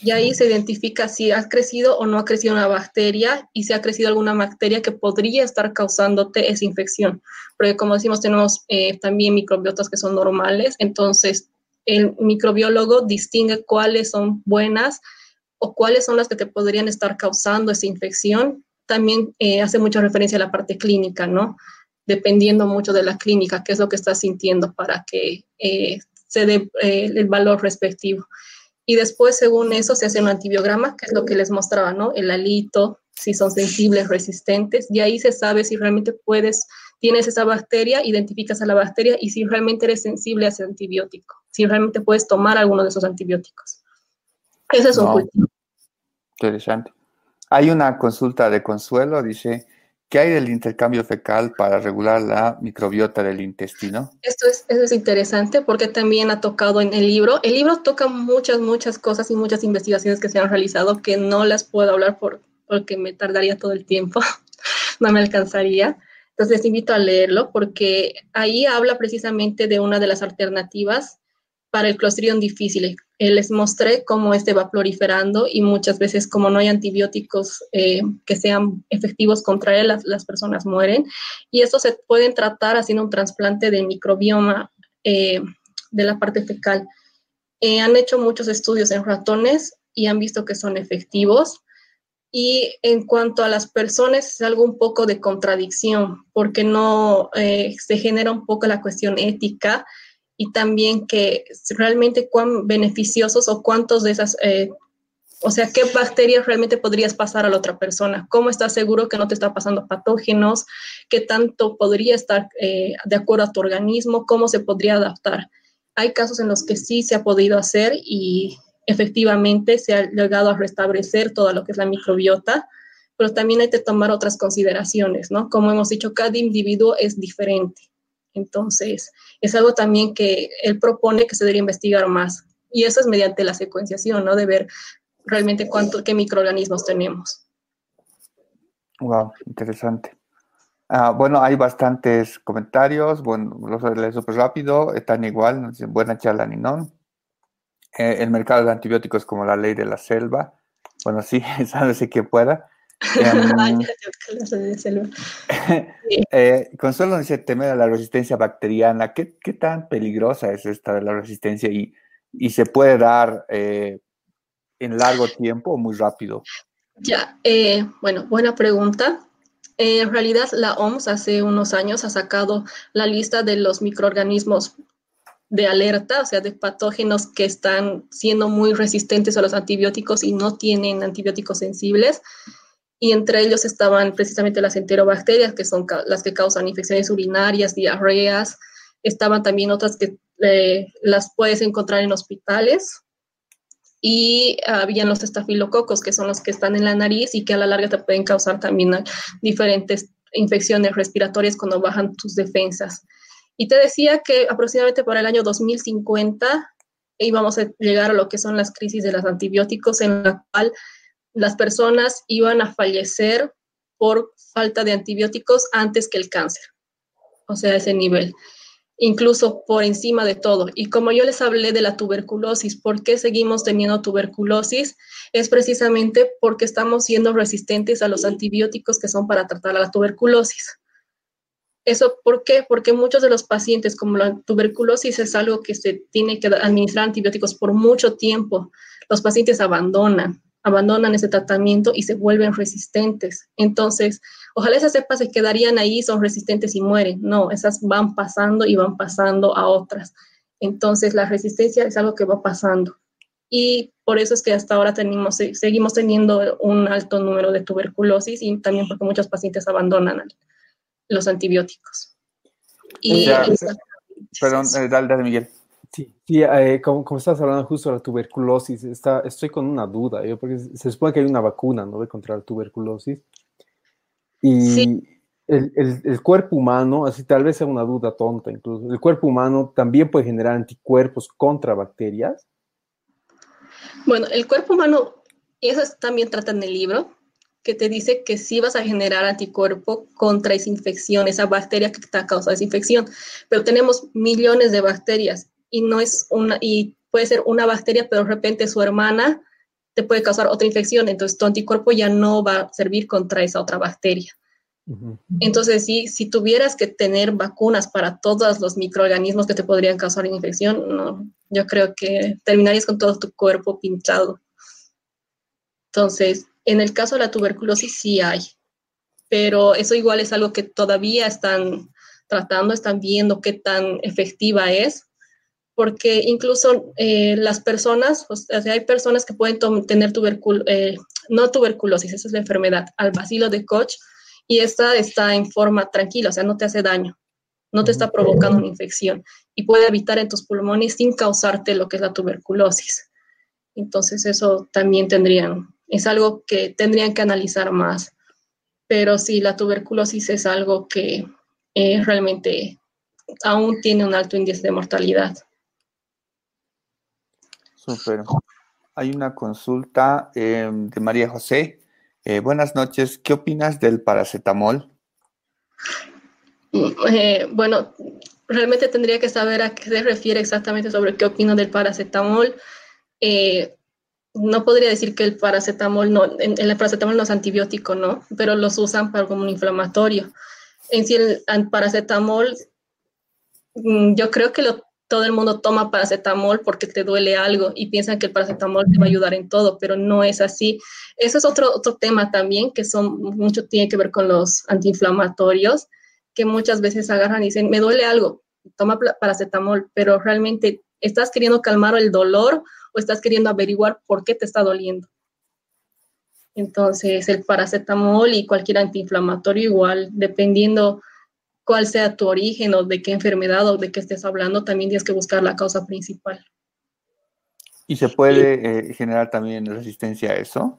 Y ahí se identifica si ha crecido o no ha crecido una bacteria y si ha crecido alguna bacteria que podría estar causándote esa infección. Porque como decimos, tenemos eh, también microbiotas que son normales, entonces el microbiólogo distingue cuáles son buenas o cuáles son las que te podrían estar causando esa infección, también eh, hace mucha referencia a la parte clínica, ¿no? Dependiendo mucho de la clínica, qué es lo que estás sintiendo para que se dé eh, el valor respectivo. Y después, según eso, se hace un antibiograma, que es lo que les mostraba, ¿no? El alito, si son sensibles, resistentes, y ahí se sabe si realmente puedes, tienes esa bacteria, identificas a la bacteria y si realmente eres sensible a ese antibiótico, si realmente puedes tomar alguno de esos antibióticos. Ese es un cultivo. Interesante. Hay una consulta de consuelo, dice, ¿qué hay del intercambio fecal para regular la microbiota del intestino? Esto es, es interesante porque también ha tocado en el libro. El libro toca muchas, muchas cosas y muchas investigaciones que se han realizado que no las puedo hablar por, porque me tardaría todo el tiempo, <laughs> no me alcanzaría. Entonces les invito a leerlo porque ahí habla precisamente de una de las alternativas para el Clostridium difficile. Eh, les mostré cómo este va proliferando y muchas veces como no hay antibióticos eh, que sean efectivos contra él, las, personas mueren. Y esto se pueden tratar haciendo un trasplante de microbioma eh, de la parte fecal. han hecho muchos estudios en ratones y han visto que son efectivos. Y en cuanto a las personas, es algo un poco de contradicción, porque no se genera un poco la cuestión ética y también que realmente cuán beneficiosos o cuántos de esas, eh, o sea, qué bacterias realmente podrías pasar a la otra persona, cómo estás seguro que no te está pasando patógenos, qué tanto podría estar eh, de acuerdo a tu organismo, cómo se podría adaptar. Hay casos en los que sí se ha podido hacer y efectivamente se ha llegado a restablecer todo lo que es la microbiota, pero también hay que tomar otras consideraciones, ¿no? Como hemos dicho, cada individuo es diferente. Entonces, es algo también que él propone que se debería investigar más. Y eso es mediante la secuenciación, ¿no? De ver realmente cuánto, qué microorganismos tenemos. Wow, interesante. Ah, bueno, hay bastantes comentarios. Bueno, los leer súper rápido. Están igual. Buena charla, Ninón. Eh, el mercado de antibióticos como la ley de la selva. Bueno, sí, <laughs> si que pueda. <laughs> Em, <laughs> eh, Consuelo dice, teme a la resistencia bacteriana. ¿Qué, ¿Qué, tan peligrosa es esta de la resistencia y, y se puede dar eh, en largo tiempo o muy rápido? Ya, eh, bueno, buena pregunta. en realidad, la OMS hace unos años ha sacado la lista de los microorganismos de alerta, o sea, de patógenos que están siendo muy resistentes a los antibióticos y no tienen antibióticos sensibles y entre ellos estaban precisamente las enterobacterias, que son las que causan infecciones urinarias, diarreas, estaban también otras que eh, las puedes encontrar en hospitales, y habían los estafilococos, que son los que están en la nariz y que a la larga te pueden causar también diferentes infecciones respiratorias cuando bajan tus defensas. Y te decía que aproximadamente para el año 2050 íbamos a llegar a lo que son las crisis de los antibióticos, en la cual las personas iban a fallecer por falta de antibióticos antes que el cáncer. O sea, ese nivel. Incluso por encima de todo. Y como yo les hablé de la tuberculosis, ¿por qué seguimos teniendo tuberculosis? Es precisamente porque estamos siendo resistentes a los antibióticos que son para tratar a la tuberculosis. ¿Eso por qué? Porque muchos de los pacientes, como la tuberculosis es algo que se tiene que administrar antibióticos por mucho tiempo, los pacientes abandonan abandonan ese tratamiento y se vuelven resistentes. Entonces, ojalá esas cepas se quedarían ahí, son resistentes y mueren. No, esas van pasando y van pasando a otras. Entonces, la resistencia es algo que va pasando. Y por eso es que hasta ahora tenemos, seguimos teniendo un alto número de tuberculosis y también porque muchos pacientes abandonan los antibióticos. Y perdón, eh, dale, dale, Miguel. Sí, eh, como, como, estás hablando justo de la tuberculosis, está, estoy con una duda, yo, porque se supone que hay una vacuna, ¿no? contra la tuberculosis. Y el, el, cuerpo humano, así tal vez sea una duda tonta incluso, ¿el cuerpo humano también puede generar anticuerpos contra bacterias? Bueno, el cuerpo humano, eso también trata en el libro, que te dice que sí vas a generar anticuerpo contra esa infección, esa bacteria que te ha causado esa infección, pero tenemos millones de bacterias y no es una, y puede ser una bacteria, pero de repente su hermana te puede causar otra infección, entonces tu anticuerpo ya no va a servir contra esa otra bacteria. Entonces, sí, si tuvieras que tener vacunas para todos los microorganismos que te podrían causar una infección, no, yo creo que terminarías con todo tu cuerpo pinchado. Entonces, en el caso de la tuberculosis sí hay, pero eso igual es algo que todavía están tratando, están viendo qué tan efectiva es, porque incluso eh, las personas, o sea, hay personas que pueden tener tuberculosis, eh, no tuberculosis, esa es la enfermedad, al bacilo de Koch, y esta está en forma tranquila, o sea, no te hace daño, no te está provocando una infección y puede habitar en tus pulmones sin causarte lo que es la tuberculosis. Entonces eso también tendrían, es algo que tendrían que analizar más. Pero sí, la tuberculosis es algo que eh, realmente aún tiene un alto índice de mortalidad. Súper. Hay una consulta em, de María José. Eh, buenas noches. ¿Qué opinas del paracetamol? Eh, bueno, realmente tendría que saber a qué se refiere exactamente sobre qué opino del paracetamol. Eh, no podría decir que el paracetamol no, el paracetamol no es antibiótico, ¿no? Pero los usan para como un inflamatorio. En sí, el, paracetamol, mm, yo creo que todo el mundo toma paracetamol porque te duele algo y piensan que el paracetamol te va a ayudar en todo, pero no es así. Eso es otro, otro tema también, que son, mucho tiene que ver con los antiinflamatorios que muchas veces agarran y dicen, me duele algo, toma paracetamol, pero realmente estás queriendo calmar el dolor o estás queriendo averiguar por qué te está doliendo. Entonces, el paracetamol y cualquier antiinflamatorio igual, dependiendo cuál sea tu origen o de qué enfermedad o de qué estés hablando, también tienes que buscar la causa principal. ¿Y se puede eh, generar también resistencia a eso?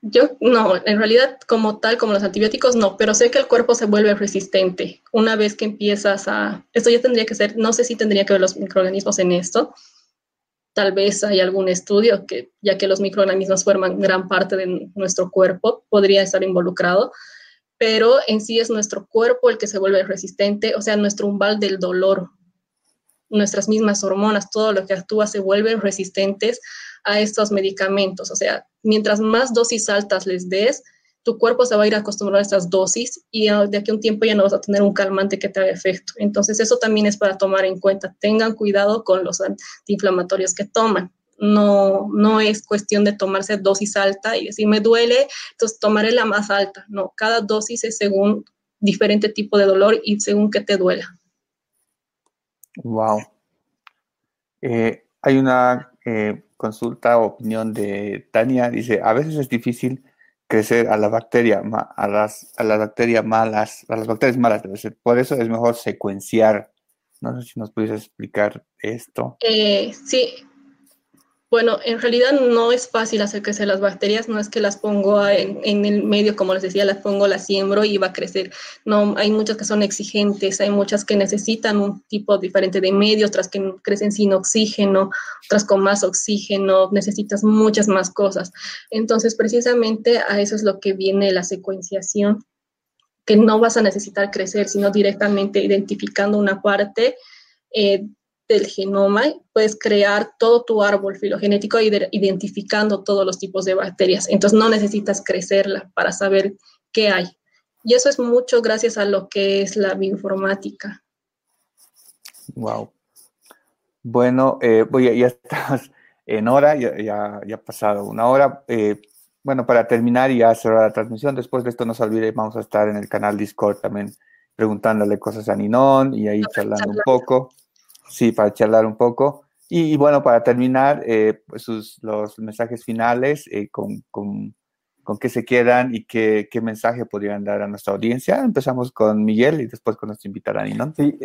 Yo no, en realidad como tal, como los antibióticos, no, pero sé que el cuerpo se vuelve resistente una vez que empiezas a... Esto ya tendría que ser, no sé si tendría que ver los microorganismos en esto. Tal vez hay algún estudio que, ya que los microorganismos forman gran parte de nuestro cuerpo, podría estar involucrado, pero en sí es nuestro cuerpo el que se vuelve resistente, o sea, nuestro umbral del dolor, nuestras mismas hormonas, todo lo que actúa se vuelven resistentes a estos medicamentos. O sea, mientras más dosis altas les des, tu cuerpo se va a ir acostumbrado a estas dosis y de aquí a un tiempo ya no vas a tener un calmante que te haga efecto. Entonces, eso también es para tomar en cuenta. Tengan cuidado con los antiinflamatorios que toman. No, no es cuestión de tomarse dosis alta y decir, me duele, entonces tomaré la más alta. No, cada dosis es según diferente tipo de dolor y según que te duela. Wow. Eh, hay una eh, consulta o opinión de Tania. Dice, a veces es difícil crecer a la bacteria, a las, a las bacterias malas, a las bacterias malas Por eso es mejor secuenciar. No sé si nos puedes explicar esto. Eh, sí, bueno, en realidad no es fácil hacer crecer las bacterias, no es que las pongo en, el medio, como les decía, las pongo, las siembro y va a crecer. No, hay muchas que son exigentes, hay muchas que necesitan un tipo diferente de medio, otras que crecen sin oxígeno, otras con más oxígeno, necesitas muchas más cosas. Entonces, precisamente a eso es lo que viene la secuenciación, que no vas a necesitar crecer, sino directamente identificando una parte. Eh, del genoma, puedes crear todo tu árbol filogenético identificando todos los tipos de bacterias. Entonces no necesitas crecerla para saber qué hay. Y eso es mucho gracias a lo que es la bioinformática. Wow. Bueno, eh, voy ya estás en hora, ya, ha pasado una hora. Eh, bueno, para terminar y ya cerrar la transmisión, después de esto no se olvide, vamos a estar en el canal Discord también preguntándole cosas a Ninón y ahí charlando un poco. Sí, para charlar un poco. Y, bueno, para terminar, eh, pues los mensajes finales, eh, con, con, con, qué se quedan y qué, qué, mensaje podrían dar a nuestra audiencia. Empezamos con Miguel y después con nuestro invitado ¿no? Sí,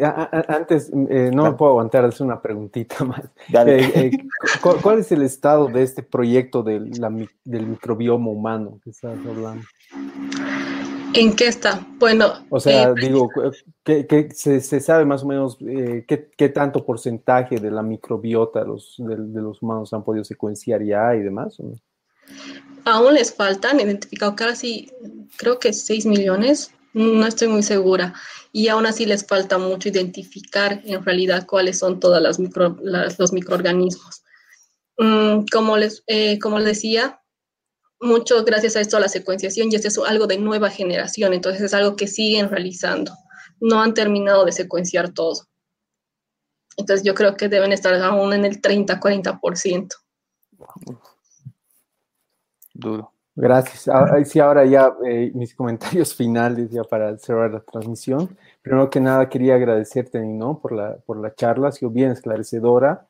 antes, eh, no me puedo aguantar, es una preguntita <laughs> más. ¿cuál, es el estado de este proyecto del, del microbioma humano que estás hablando? ¿En qué está? Bueno. O sea, eh, digo, que, se, sabe más o menos eh, qué, tanto porcentaje de la microbiota los, de, los humanos han podido secuenciar ya y demás. Aún les faltan, identificado casi, creo que 6 millones, no estoy muy segura. Y aún así les falta mucho identificar en realidad cuáles son todos las los microorganismos. Mm, como, les, eh, como les decía, mucho gracias a esto a la secuenciación y esto es algo de nueva generación, entonces es algo que siguen realizando. No han terminado de secuenciar todo. Entonces yo creo que deben estar aún en el 30-40%. duro. Gracias. Ah, sí, ahora ya eh, mis comentarios <laughs> finales ya para cerrar la transmisión. Primero que nada quería agradecerte, ¿no? Por la, por la charla, ha sido bien esclarecedora.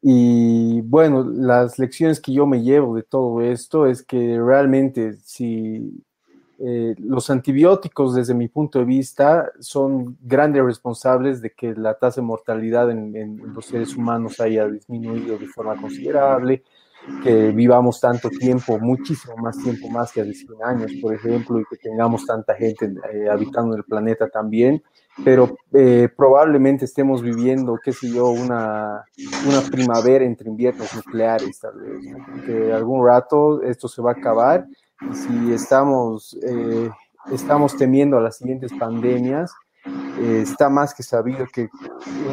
Y bueno, las lecciones que yo me llevo de todo esto es que realmente si eh, los antibióticos, desde mi punto de vista, son grandes responsables de que la tasa de mortalidad en, los seres humanos haya disminuido de forma considerable, que vivamos tanto tiempo, muchísimo más tiempo, más que a 100 años, por ejemplo, y que tengamos tanta gente eh, habitando el planeta también, pero eh, probablemente estemos viviendo, qué sé yo, una, una primavera entre inviernos nucleares, tal vez, que algún rato esto se va a acabar si estamos, eh, estamos temiendo a las siguientes pandemias, eh, está más que sabido que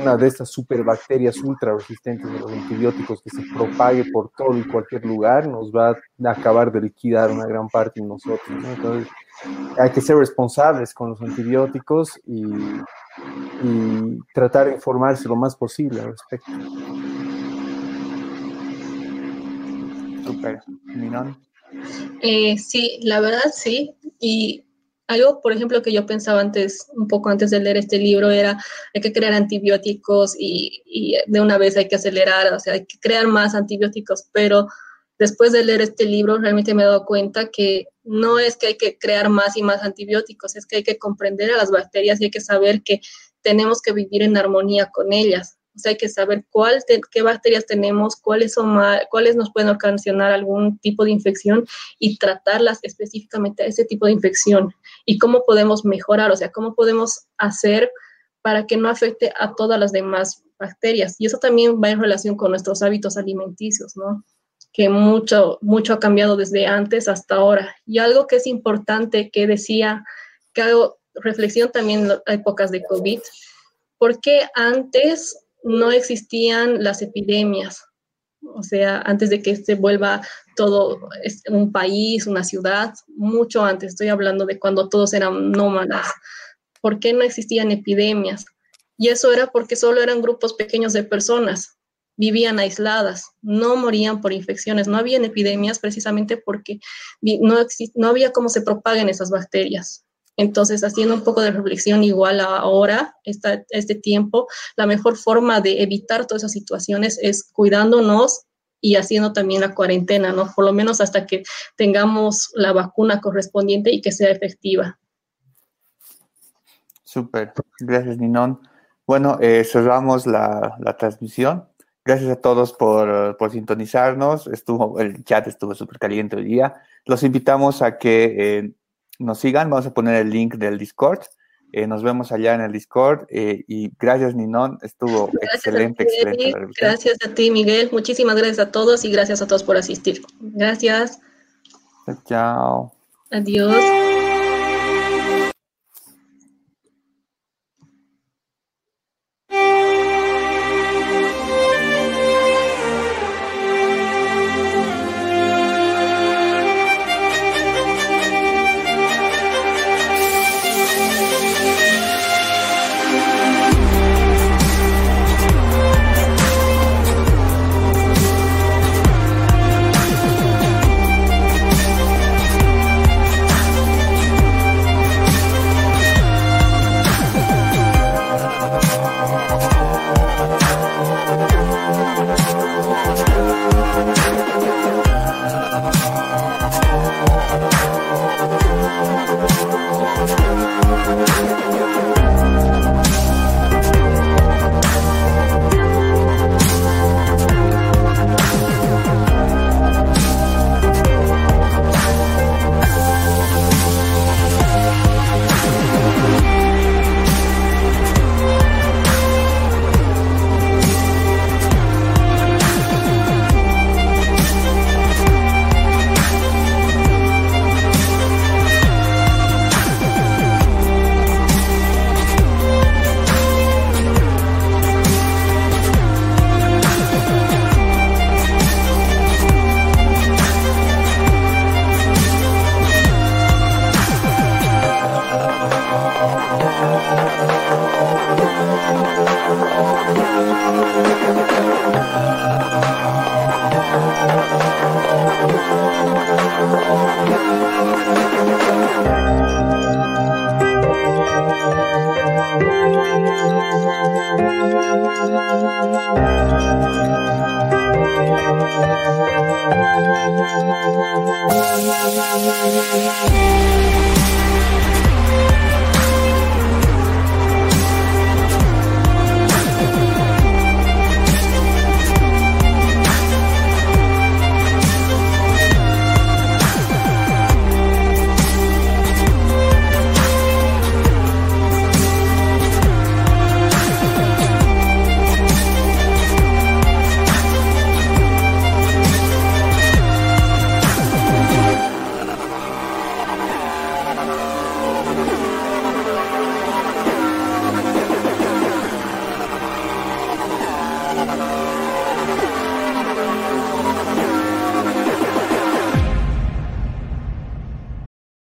una de estas superbacterias ultra resistentes a los antibióticos que se propague por todo y cualquier lugar nos va a acabar de liquidar una gran parte de nosotros. Entonces, hay que ser responsables con los antibióticos y, y tratar de informarse lo más posible al respecto. Super. Minón. Eh, sí, la verdad sí. Y algo, por ejemplo, que yo pensaba antes, un poco antes de leer este libro, era hay que crear antibióticos y, y, de una vez hay que acelerar, o sea, hay que crear más antibióticos, pero después de leer este libro realmente me he dado cuenta que no es que hay que crear más y más antibióticos, es que hay que comprender a las bacterias y hay que saber que tenemos que vivir en armonía con ellas. O sea, hay que saber cuál qué bacterias tenemos, cuáles, son cuáles nos pueden ocasionar algún tipo de infección y tratarlas específicamente a ese tipo de infección y cómo podemos mejorar, o sea, cómo podemos hacer para que no afecte a todas las demás bacterias. Y eso también va en relación con nuestros hábitos alimenticios, ¿no? Que mucho, mucho ha cambiado desde antes hasta ahora. Y algo que es importante que decía, que hago reflexión también en épocas de COVID, porque antes no existían las epidemias. O sea, antes de que se vuelva todo un país, una ciudad, mucho antes, estoy hablando de cuando todos eran nómadas. ¿Por qué no existían epidemias? Y eso era porque solo eran grupos pequeños de personas, vivían aisladas, no morían por infecciones, no habían epidemias precisamente porque no, no había cómo se propaguen esas bacterias. Entonces, haciendo un poco de reflexión igual ahora, esta, este tiempo, la mejor forma de evitar todas esas situaciones es cuidándonos y haciendo también la cuarentena, ¿no? Por lo menos hasta que tengamos la vacuna correspondiente y que sea efectiva. Súper, gracias Ninón. Bueno, eh, cerramos la, la, transmisión. Gracias a todos por, por, sintonizarnos. Estuvo, el chat estuvo súper caliente hoy día. Los invitamos a que eh, nos sigan. Vamos a poner el link del Discord. Eh, nos vemos allá en el Discord. Eh, y gracias, Ninón. Estuvo excelente, excelente. gracias a ti, Miguel. Muchísimas gracias a todos y gracias a todos por asistir. Gracias. Chao. Adiós.